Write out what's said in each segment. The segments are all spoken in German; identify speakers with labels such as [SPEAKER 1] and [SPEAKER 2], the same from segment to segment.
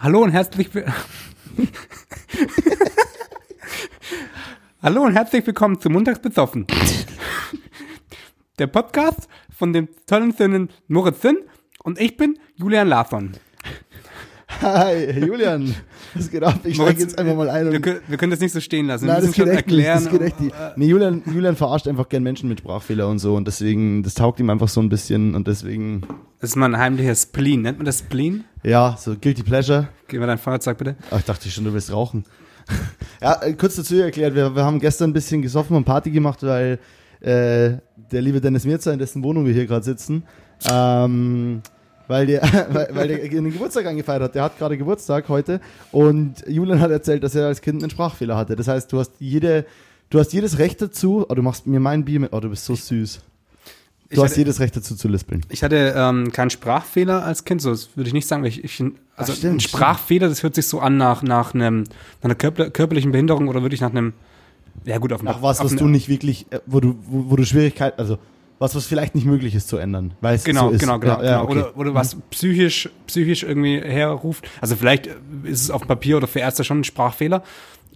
[SPEAKER 1] Hallo und herzlich Hallo und herzlich willkommen zu Montags besoffen. Der Podcast von den tollen Söhnen Moritz Sinn und ich bin Julian Larsson.
[SPEAKER 2] Hi, Julian. Was geht ab? Ich steige jetzt einfach mal ein.
[SPEAKER 1] Wir können, wir können das nicht so stehen lassen. Wir
[SPEAKER 2] Nein, das
[SPEAKER 1] müssen
[SPEAKER 2] geht
[SPEAKER 1] schon
[SPEAKER 2] nicht.
[SPEAKER 1] erklären.
[SPEAKER 2] Das geht echt nicht. Nee, Julian, Julian verarscht einfach gern Menschen mit Sprachfehler und so und deswegen, das taugt ihm einfach so ein bisschen und deswegen,
[SPEAKER 1] Das ist mal ein heimlicher Spleen. Nennt man das Spleen?
[SPEAKER 2] ja, so Guilty Pleasure.
[SPEAKER 1] Gib mir dein Feuerzeug bitte.
[SPEAKER 2] Ach, ich dachte schon, du willst rauchen. ja, äh, kurz dazu erklärt, wir, wir haben gestern ein bisschen gesoffen und Party gemacht, weil äh, der liebe Dennis Mirza, in dessen Wohnung wir hier gerade sitzen, ähm, weil der, weil, weil der den Geburtstag angefeiert hat. Der hat gerade Geburtstag heute und Julian hat erzählt, dass er als Kind einen Sprachfehler hatte. Das heißt, du hast jede, du hast jedes Recht dazu, oh, du machst mir mein Bier mit, oh, du bist so süß.
[SPEAKER 1] Ich
[SPEAKER 2] Du hast
[SPEAKER 1] hatte-
[SPEAKER 2] jedes Recht dazu zu lispeln.
[SPEAKER 1] Ich hatte ähm, keinen Sprachfehler als Kind, so das würde ich nicht sagen, weil ich, ich also
[SPEAKER 2] Ach, stimmt,
[SPEAKER 1] ein Sprachfehler, das hört sich so an nach nach einem nach einer körper, körperlichen Behinderung oder wirklich nach einem ja gut auf dem
[SPEAKER 2] Nach was, was du nicht wirklich, äh, wo du, wo, wo du Schwierigkeiten, also was, was vielleicht nicht möglich ist zu ändern, weil es
[SPEAKER 1] Genau,
[SPEAKER 2] so ist.
[SPEAKER 1] genau, genau,
[SPEAKER 2] Ja, ja,
[SPEAKER 1] genau.
[SPEAKER 2] okay.
[SPEAKER 1] Oder, oder was psychisch, psychisch irgendwie herruft. Also vielleicht ist es auf dem Papier oder für Ärzte schon ein Sprachfehler.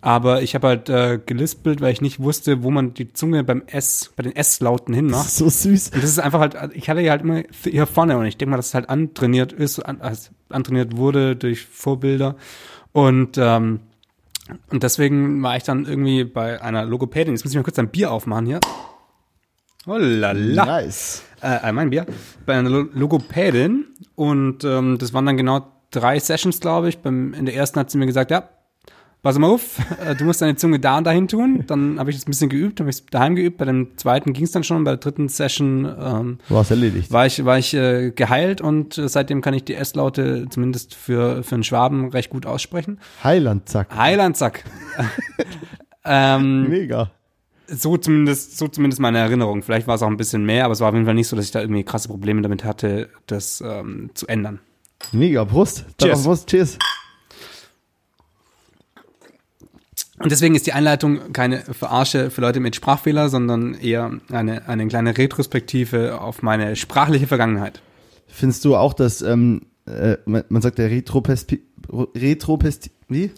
[SPEAKER 1] Aber ich habe halt äh, gelispelt, weil ich nicht wusste, wo man die Zunge beim S, bei den S-Lauten hinmacht.
[SPEAKER 2] so süß.
[SPEAKER 1] Und das ist einfach halt, ich hatte ja halt immer hier vorne und ich denke mal, dass es halt antrainiert ist, an, also antrainiert wurde durch Vorbilder. Und, ähm, und deswegen war ich dann irgendwie bei einer Logopädin. Jetzt muss ich mal kurz ein Bier aufmachen hier. Oh la la.
[SPEAKER 2] Nice.
[SPEAKER 1] Äh, mein Bier. Bei einer Lo- Logopädin. Und ähm, das waren dann genau drei Sessions, glaube ich. Beim, in der ersten hat sie mir gesagt, ja, pass mal auf, äh, du musst deine Zunge da und dahin tun. Dann habe ich das ein bisschen geübt, habe ich es daheim geübt. Bei dem zweiten ging es dann schon. Bei der dritten Session ähm,
[SPEAKER 2] hast erledigt.
[SPEAKER 1] war ich, war ich äh, geheilt und äh, seitdem kann ich die S-Laute zumindest für, für einen Schwaben recht gut aussprechen.
[SPEAKER 2] Heiland, zack.
[SPEAKER 1] Heilandsack. ähm,
[SPEAKER 2] Mega.
[SPEAKER 1] So zumindest, so zumindest meine Erinnerung. Vielleicht war es auch ein bisschen mehr, aber es war auf jeden Fall nicht so, dass ich da irgendwie krasse Probleme damit hatte, das ähm, zu ändern.
[SPEAKER 2] Mega. Prost. Dann
[SPEAKER 1] Cheers.
[SPEAKER 2] Prost. Cheers.
[SPEAKER 1] Und deswegen ist die Einleitung keine Verarsche für Leute mit Sprachfehler, sondern eher eine, eine kleine Retrospektive auf meine sprachliche Vergangenheit.
[SPEAKER 2] Findest du auch, dass, ähm, äh, man, man sagt ja Retropespi... Retropesti... Wie?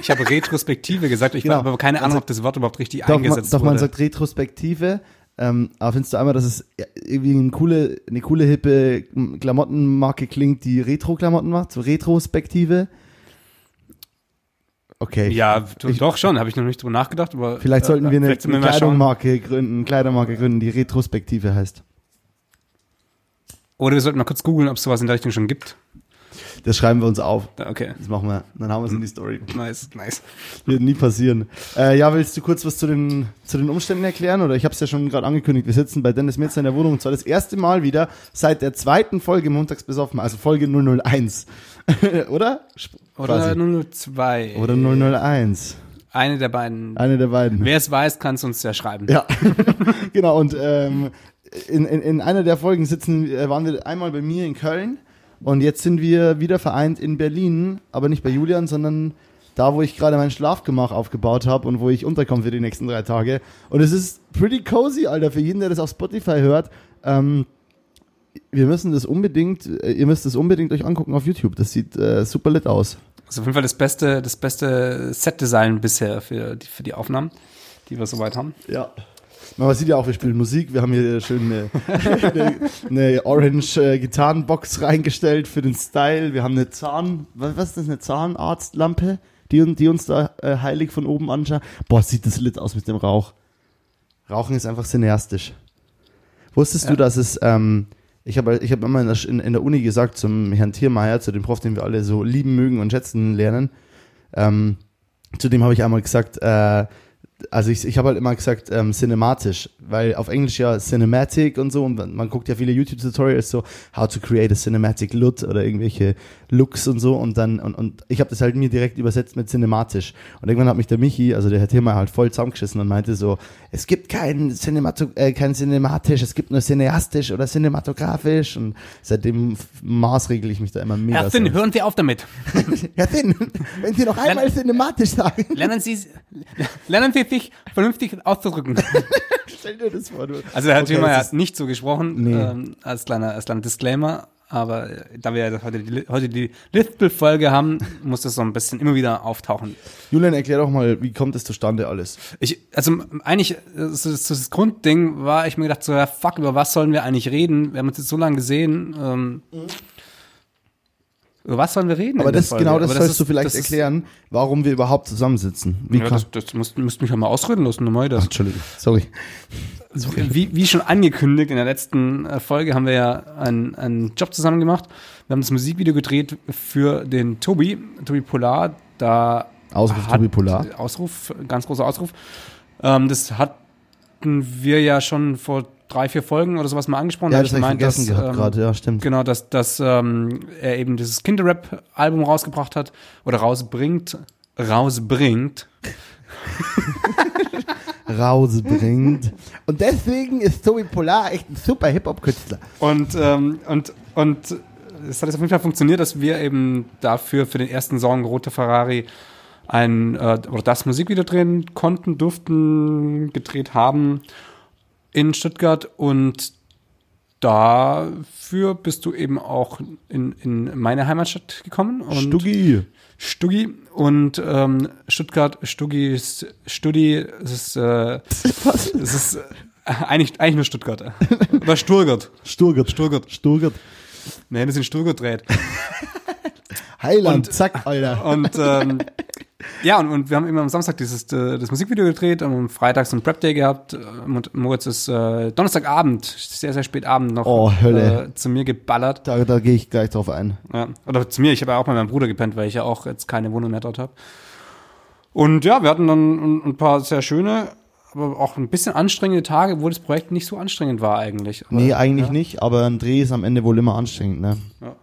[SPEAKER 1] Ich habe Retrospektive gesagt, ich
[SPEAKER 2] Genau.
[SPEAKER 1] habe aber keine Ahnung,
[SPEAKER 2] Also-
[SPEAKER 1] ob das Wort überhaupt richtig
[SPEAKER 2] Doch, man,
[SPEAKER 1] eingesetzt
[SPEAKER 2] doch man
[SPEAKER 1] wurde.
[SPEAKER 2] sagt Retrospektive. Ähm, aber findest du einmal, dass es irgendwie eine coole, eine coole, hippe Klamottenmarke klingt, die Retro-Klamotten macht? So Retrospektive? Okay.
[SPEAKER 1] ja, du, doch schon, habe ich noch nicht drüber nachgedacht, aber
[SPEAKER 2] Vielleicht sollten wir eine. Kleidungsmarke gründen, Kleidermarke gründen, die Retrospektive heißt.
[SPEAKER 1] Oder wir sollten mal kurz googeln, ob es sowas in der Richtung schon gibt.
[SPEAKER 2] Das schreiben wir uns auf.
[SPEAKER 1] Da- Okay,
[SPEAKER 2] Das machen wir. Dann haben wir es in die Story.
[SPEAKER 1] nice, nice.
[SPEAKER 2] Wird nie passieren. Äh, ja, willst du kurz was zu den, zu den Umständen erklären? Oder ich habe es ja schon gerade angekündigt. Wir sitzen bei Dennis Metzer in der Wohnung. Und zwar das erste Mal wieder seit der zweiten Folge Montags besoffen, also Folge 001. Oder?
[SPEAKER 1] Oder
[SPEAKER 2] Quasi.
[SPEAKER 1] 002.
[SPEAKER 2] Oder 001.
[SPEAKER 1] Eine der beiden.
[SPEAKER 2] Eine der beiden.
[SPEAKER 1] Wer es weiß, kann es uns ja schreiben.
[SPEAKER 2] Ja, genau. Und ähm, in, in, in einer der Folgen sitzen, äh, waren wir einmal bei mir in Köln und jetzt sind wir wieder vereint in Berlin, aber nicht bei Julian, sondern da, wo ich gerade mein Schlafgemach aufgebaut habe und wo ich unterkomme für die nächsten drei Tage. Und es ist pretty cozy, Alter, für jeden, der das auf Spotify hört. Ähm, wir müssen das unbedingt, äh, ihr müsst das unbedingt euch angucken auf YouTube. Das sieht äh, super lit aus.
[SPEAKER 1] Das ist auf jeden Fall das beste, das beste Set-Design bisher für die, für die Aufnahmen, die wir soweit haben.
[SPEAKER 2] Ja. Man sieht ja auch, wir spielen Musik. Wir haben hier schön eine, eine, eine Orange äh, reingestellt für den Style. Wir haben eine Zahn, was, ist das, eine Zahnarztlampe, die, die uns da äh, heilig von oben anschaut. Boah, sieht das lit aus mit dem Rauch. Rauchen ist einfach cineastisch. Wusstest
[SPEAKER 1] Ja.
[SPEAKER 2] du, dass es, ähm, ich habe ich hab immer in der, in, in der Uni gesagt zum Herrn Tiermeier, zu dem Prof, den wir alle so lieben, mögen und schätzen lernen, ähm, zu dem habe ich einmal gesagt, äh, also ich, ich habe halt immer gesagt, ähm, cinematisch, weil auf Englisch ja Cinematic und so und man, guckt ja viele YouTube-Tutorials so, how to create a cinematic look oder irgendwelche Looks und so und dann, und, und ich habe das halt mir direkt übersetzt mit cinematisch und irgendwann hat mich der Michi, also der Herr Thema halt voll zusammengeschissen und meinte so, es gibt kein, Cinemato äh, kein cinematisch, es gibt nur cineastisch oder cinematografisch und seitdem maßregel ich mich da immer mega.
[SPEAKER 1] Herr Finn, hören Sie auf damit.
[SPEAKER 2] Herr Finn, wenn Sie noch einmal cinematisch sagen.
[SPEAKER 1] Lernen Sie, lernen Sie sich vernünftig auszudrücken.
[SPEAKER 2] Stell dir das vor, du.
[SPEAKER 1] Also der Herr
[SPEAKER 2] Okay, das
[SPEAKER 1] hat nicht so gesprochen,
[SPEAKER 2] Nee.
[SPEAKER 1] ähm, als, kleiner, als kleiner Disclaimer. Aber äh, da wir heute die, heute die Lispel-Folge haben, muss das so ein bisschen immer wieder auftauchen.
[SPEAKER 2] Julian, erklär doch mal, wie kommt es zustande alles?
[SPEAKER 1] Ich, also eigentlich, äh, das, das Grundding war, ich mir gedacht, so, ja, fuck, über was sollen wir eigentlich reden? Wir haben uns jetzt so lange gesehen. Ähm, über was sollen wir reden?
[SPEAKER 2] Aber das, genau das
[SPEAKER 1] Aber
[SPEAKER 2] sollst du vielleicht
[SPEAKER 1] das
[SPEAKER 2] erklären, warum wir überhaupt zusammensitzen. Wie
[SPEAKER 1] Ja,
[SPEAKER 2] kann,
[SPEAKER 1] das, das musst, müsst mich ja mal ausreden lassen, normal das.
[SPEAKER 2] Entschuldigung, sorry.
[SPEAKER 1] Wie, wie schon angekündigt, in der letzten äh, Folge haben wir ja einen, einen Job zusammen gemacht. Wir haben das Musikvideo gedreht für den Tobi, Tobi Polar. Da
[SPEAKER 2] Ausruf
[SPEAKER 1] hat-
[SPEAKER 2] Tobi Polar.
[SPEAKER 1] Ausruf, ganz großer Ausruf. Ähm, das hatten wir ja schon vor drei, vier Folgen oder sowas mal angesprochen.
[SPEAKER 2] Ja,
[SPEAKER 1] Da
[SPEAKER 2] das ich vergessen
[SPEAKER 1] dass,
[SPEAKER 2] gehabt
[SPEAKER 1] ähm,
[SPEAKER 2] gerade, ja, stimmt.
[SPEAKER 1] Genau, dass, dass ähm, er eben dieses Kinderrap-Album rausgebracht hat oder rausbringt. Rausbringt.
[SPEAKER 2] Rausbringt. Und deswegen ist Tobi Polar echt ein super Hip-Hop-Künstler.
[SPEAKER 1] Und, ähm, und, und es hat jetzt auf jeden Fall funktioniert, dass wir eben dafür für den ersten Song Rote Ferrari ein äh, oder das Musikvideo drehen konnten, durften, gedreht haben in Stuttgart und dafür bist du eben auch in, in meine Heimatstadt gekommen. Und
[SPEAKER 2] Stuggi.
[SPEAKER 1] Stuggi und ähm, Stuttgart, Stuggi ist Studi, es ist, äh,
[SPEAKER 2] Was?
[SPEAKER 1] es ist äh, eigentlich, eigentlich nur Stuttgart. Oder Sturgart.
[SPEAKER 2] Sturgert.
[SPEAKER 1] Sturgart.
[SPEAKER 2] Sturgert.
[SPEAKER 1] Nee, das sind Sturgart dreht.
[SPEAKER 2] Heiland,
[SPEAKER 1] Und-
[SPEAKER 2] zack, Alter.
[SPEAKER 1] Und ähm, ja, und, und wir haben immer am Samstag dieses äh, das Musikvideo gedreht und am Freitag so ein Prep Day gehabt. Und Moritz ist äh, Donnerstagabend, sehr, sehr spät Abend noch
[SPEAKER 2] Oh, Hölle.
[SPEAKER 1] Äh, zu mir geballert.
[SPEAKER 2] Da, da gehe ich gleich drauf ein.
[SPEAKER 1] Ja. Oder zu mir, ich habe ja auch bei meinem Bruder gepennt, weil ich ja auch jetzt keine Wohnung mehr dort habe. Und ja, wir hatten dann ein, ein paar sehr schöne, aber auch ein bisschen anstrengende Tage, wo das Projekt nicht so anstrengend war eigentlich. Aber,
[SPEAKER 2] Nee, eigentlich
[SPEAKER 1] ja.
[SPEAKER 2] nicht, aber ein Dreh ist am Ende wohl immer anstrengend, ne?
[SPEAKER 1] Ja.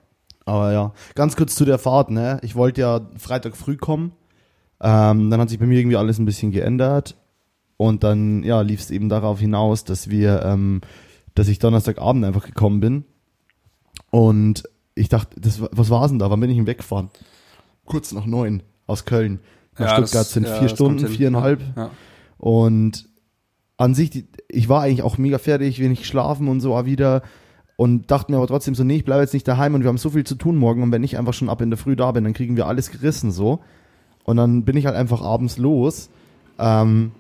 [SPEAKER 2] Aber ja, ganz kurz zu der Fahrt, ne? Ich wollte ja Freitag früh kommen. Ähm, dann hat sich bei mir irgendwie alles ein bisschen geändert. Und dann, ja, lief es eben darauf hinaus, dass wir, ähm, dass ich Donnerstagabend einfach gekommen bin. Und ich dachte, das, war- was war's denn da? Wann bin ich denn weggefahren? Kurz nach neun aus Köln. Nach
[SPEAKER 1] Ja,
[SPEAKER 2] Stuttgart
[SPEAKER 1] das-
[SPEAKER 2] sind
[SPEAKER 1] ja,
[SPEAKER 2] vier Stunden, viereinhalb.
[SPEAKER 1] Ja.
[SPEAKER 2] Und an sich, die, ich war eigentlich auch mega fertig, wenig geschlafen und so wieder. Und dachte mir aber trotzdem so, nee, ich bleibe jetzt nicht daheim und wir haben so viel zu tun morgen. Und wenn ich einfach schon ab in der Früh da bin, dann kriegen wir alles gerissen so. Und dann bin ich halt einfach abends los. Ähm,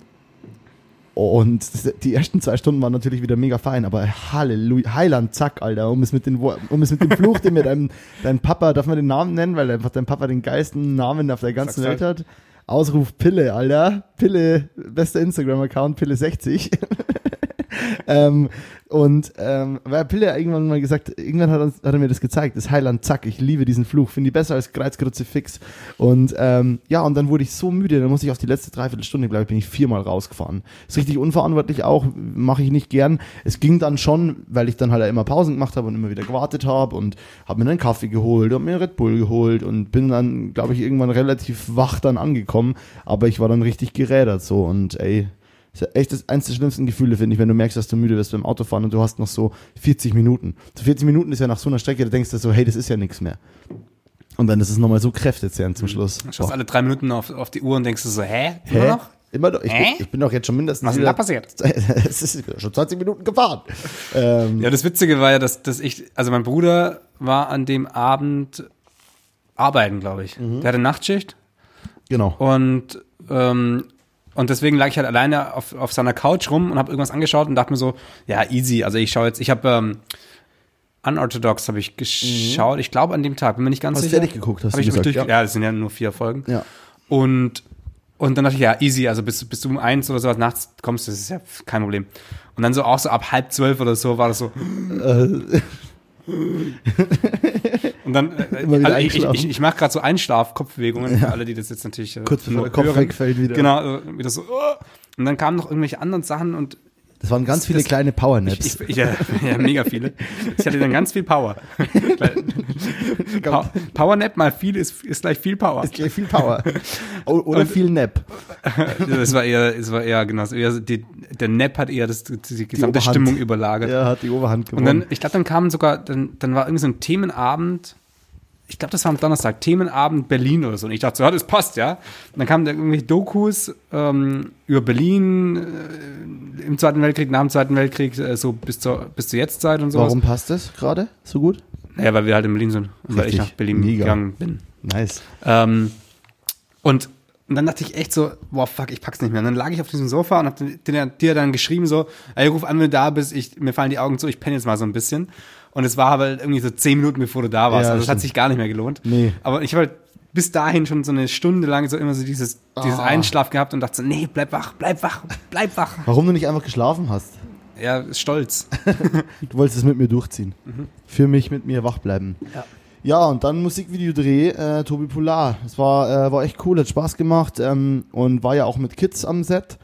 [SPEAKER 2] und die ersten zwei Stunden waren natürlich wieder mega fein, aber Halleluja, Heiland, zack, Alter, um es mit, den, um es mit dem Fluch, den mir dein, dein Papa, darf man den Namen nennen, weil einfach dein Papa den geilsten Namen auf der ganzen
[SPEAKER 1] Sag's
[SPEAKER 2] Welt hat. Ausruf Pille, Alter. Pille, bester Instagram-Account, Pille60. ähm, und ähm, weil Pille irgendwann mal gesagt, irgendwann hat, hat er mir das gezeigt, das Heiland, zack, ich liebe diesen Fluch, finde ich besser als Kreuzkruzifix. Und ähm, ja, und dann wurde ich so müde, dann musste ich auf die letzte Dreiviertelstunde, glaube ich, bin ich viermal rausgefahren. Ist richtig unverantwortlich auch, mache ich nicht gern. Es ging dann schon, weil ich dann halt immer Pausen gemacht habe und immer wieder gewartet habe und habe mir einen Kaffee geholt und mir einen Red Bull geholt und bin dann, glaube ich, irgendwann relativ wach dann angekommen, aber ich war dann richtig gerädert so und ey, ist ja echt das eins der schlimmsten Gefühle, finde ich, wenn du merkst, dass du müde wirst beim Autofahren und du hast noch so 40 Minuten. So 40 Minuten ist ja nach so einer Strecke, da denkst du so, hey, das ist ja nichts mehr. Und dann ist es nochmal so kräftezehrend zum Schluss.
[SPEAKER 1] Du schaust
[SPEAKER 2] Boah.
[SPEAKER 1] alle drei Minuten auf, auf die Uhr und denkst du so, hä? Immer
[SPEAKER 2] Hä?
[SPEAKER 1] noch?
[SPEAKER 2] Immer noch? Ich, bin, ich bin doch jetzt schon mindestens
[SPEAKER 1] Was ist denn da passiert?
[SPEAKER 2] es ist schon 20 Minuten gefahren. Ähm,
[SPEAKER 1] Ja, das Witzige war ja, dass, dass ich, also mein Bruder war an dem Abend arbeiten, glaube ich.
[SPEAKER 2] Mhm.
[SPEAKER 1] Der hatte Nachtschicht
[SPEAKER 2] Genau.
[SPEAKER 1] und, ähm, und deswegen lag ich halt alleine auf, auf seiner Couch rum und habe irgendwas angeschaut und dachte mir so, ja, easy. Also ich schaue jetzt, ich habe ähm, Unorthodox habe ich geschaut. Ich glaube an dem Tag, bin mir nicht ganz
[SPEAKER 2] Mhm. Hast du
[SPEAKER 1] sicher.
[SPEAKER 2] fertig geguckt, hast
[SPEAKER 1] Hab
[SPEAKER 2] du
[SPEAKER 1] ich,
[SPEAKER 2] gesagt,
[SPEAKER 1] durch,
[SPEAKER 2] ja.
[SPEAKER 1] ja. das sind ja nur vier Folgen.
[SPEAKER 2] Ja.
[SPEAKER 1] Und, und dann dachte ich, ja, easy, also bis, bis du um eins oder sowas nachts kommst, das ist ja kein Problem. Und dann so auch so ab halb zwölf oder so war das so. Und dann, äh, also ich, ich, ich, mache gerade so Einschlaf-Kopfbewegungen für alle, die das jetzt natürlich äh,
[SPEAKER 2] Kurz bevor der Kopf
[SPEAKER 1] hören.
[SPEAKER 2] wegfällt wieder.
[SPEAKER 1] Genau, also wieder so. oh. Und dann kamen noch irgendwelche anderen Sachen und
[SPEAKER 2] Das waren ganz
[SPEAKER 1] Das-
[SPEAKER 2] viele
[SPEAKER 1] das-
[SPEAKER 2] kleine Powernaps.
[SPEAKER 1] ich, ich, ja, ja, mega viele. Ich hatte dann ganz viel Power. Pa Powernap mal viel ist, ist gleich viel Power.
[SPEAKER 2] ist gleich viel Power. O- Oder
[SPEAKER 1] Und-
[SPEAKER 2] viel Nap.
[SPEAKER 1] Das war eher, es war eher genau, eher die, der Nap hat eher das, die gesamte
[SPEAKER 2] Oberhand.
[SPEAKER 1] Stimmung überlagert.
[SPEAKER 2] Er hat die Oberhand
[SPEAKER 1] Und
[SPEAKER 2] gewonnen.
[SPEAKER 1] dann, ich glaube, dann kamen sogar, dann, dann war irgendwie so ein Themenabend, ich glaube, das war am Donnerstag, Themenabend Berlin oder so. Und ich dachte so, ja, das passt, ja. Und dann kamen da irgendwelche Dokus ähm, über Berlin äh, im Zweiten Weltkrieg, nach dem Zweiten Weltkrieg, äh, so bis zur, bis zur Jetztzeit und so.
[SPEAKER 2] Warum passt das gerade so gut?
[SPEAKER 1] Naja, weil wir halt in Berlin sind und weil ich nach Berlin
[SPEAKER 2] Mega.
[SPEAKER 1] gegangen bin.
[SPEAKER 2] Nice.
[SPEAKER 1] Ähm, und, und dann dachte ich echt so, boah, fuck, ich pack's nicht mehr. Und dann lag ich auf diesem Sofa und hab dir, dir dann geschrieben so, ey, ruf an, wenn du da bist, ich, mir fallen die Augen zu, ich penne jetzt mal so ein bisschen. Und es war aber irgendwie so zehn Minuten, bevor du da warst.
[SPEAKER 2] Ja,
[SPEAKER 1] also es hat sich gar nicht mehr gelohnt.
[SPEAKER 2] Nee.
[SPEAKER 1] Aber ich habe halt bis dahin schon so eine Stunde lang so immer so dieses, dieses
[SPEAKER 2] Ah.
[SPEAKER 1] Einschlaf gehabt und dachte so, nee, bleib wach, bleib wach, bleib wach.
[SPEAKER 2] Warum du nicht einfach geschlafen hast?
[SPEAKER 1] Ja, stolz.
[SPEAKER 2] Du wolltest es mit mir durchziehen. Für mich mit mir wach bleiben.
[SPEAKER 1] Ja.
[SPEAKER 2] Ja, und dann Musikvideodreh, äh, Tobi Polar. Es war, äh, war echt cool, hat Spaß gemacht ähm, und war ja auch mit Kids am Set.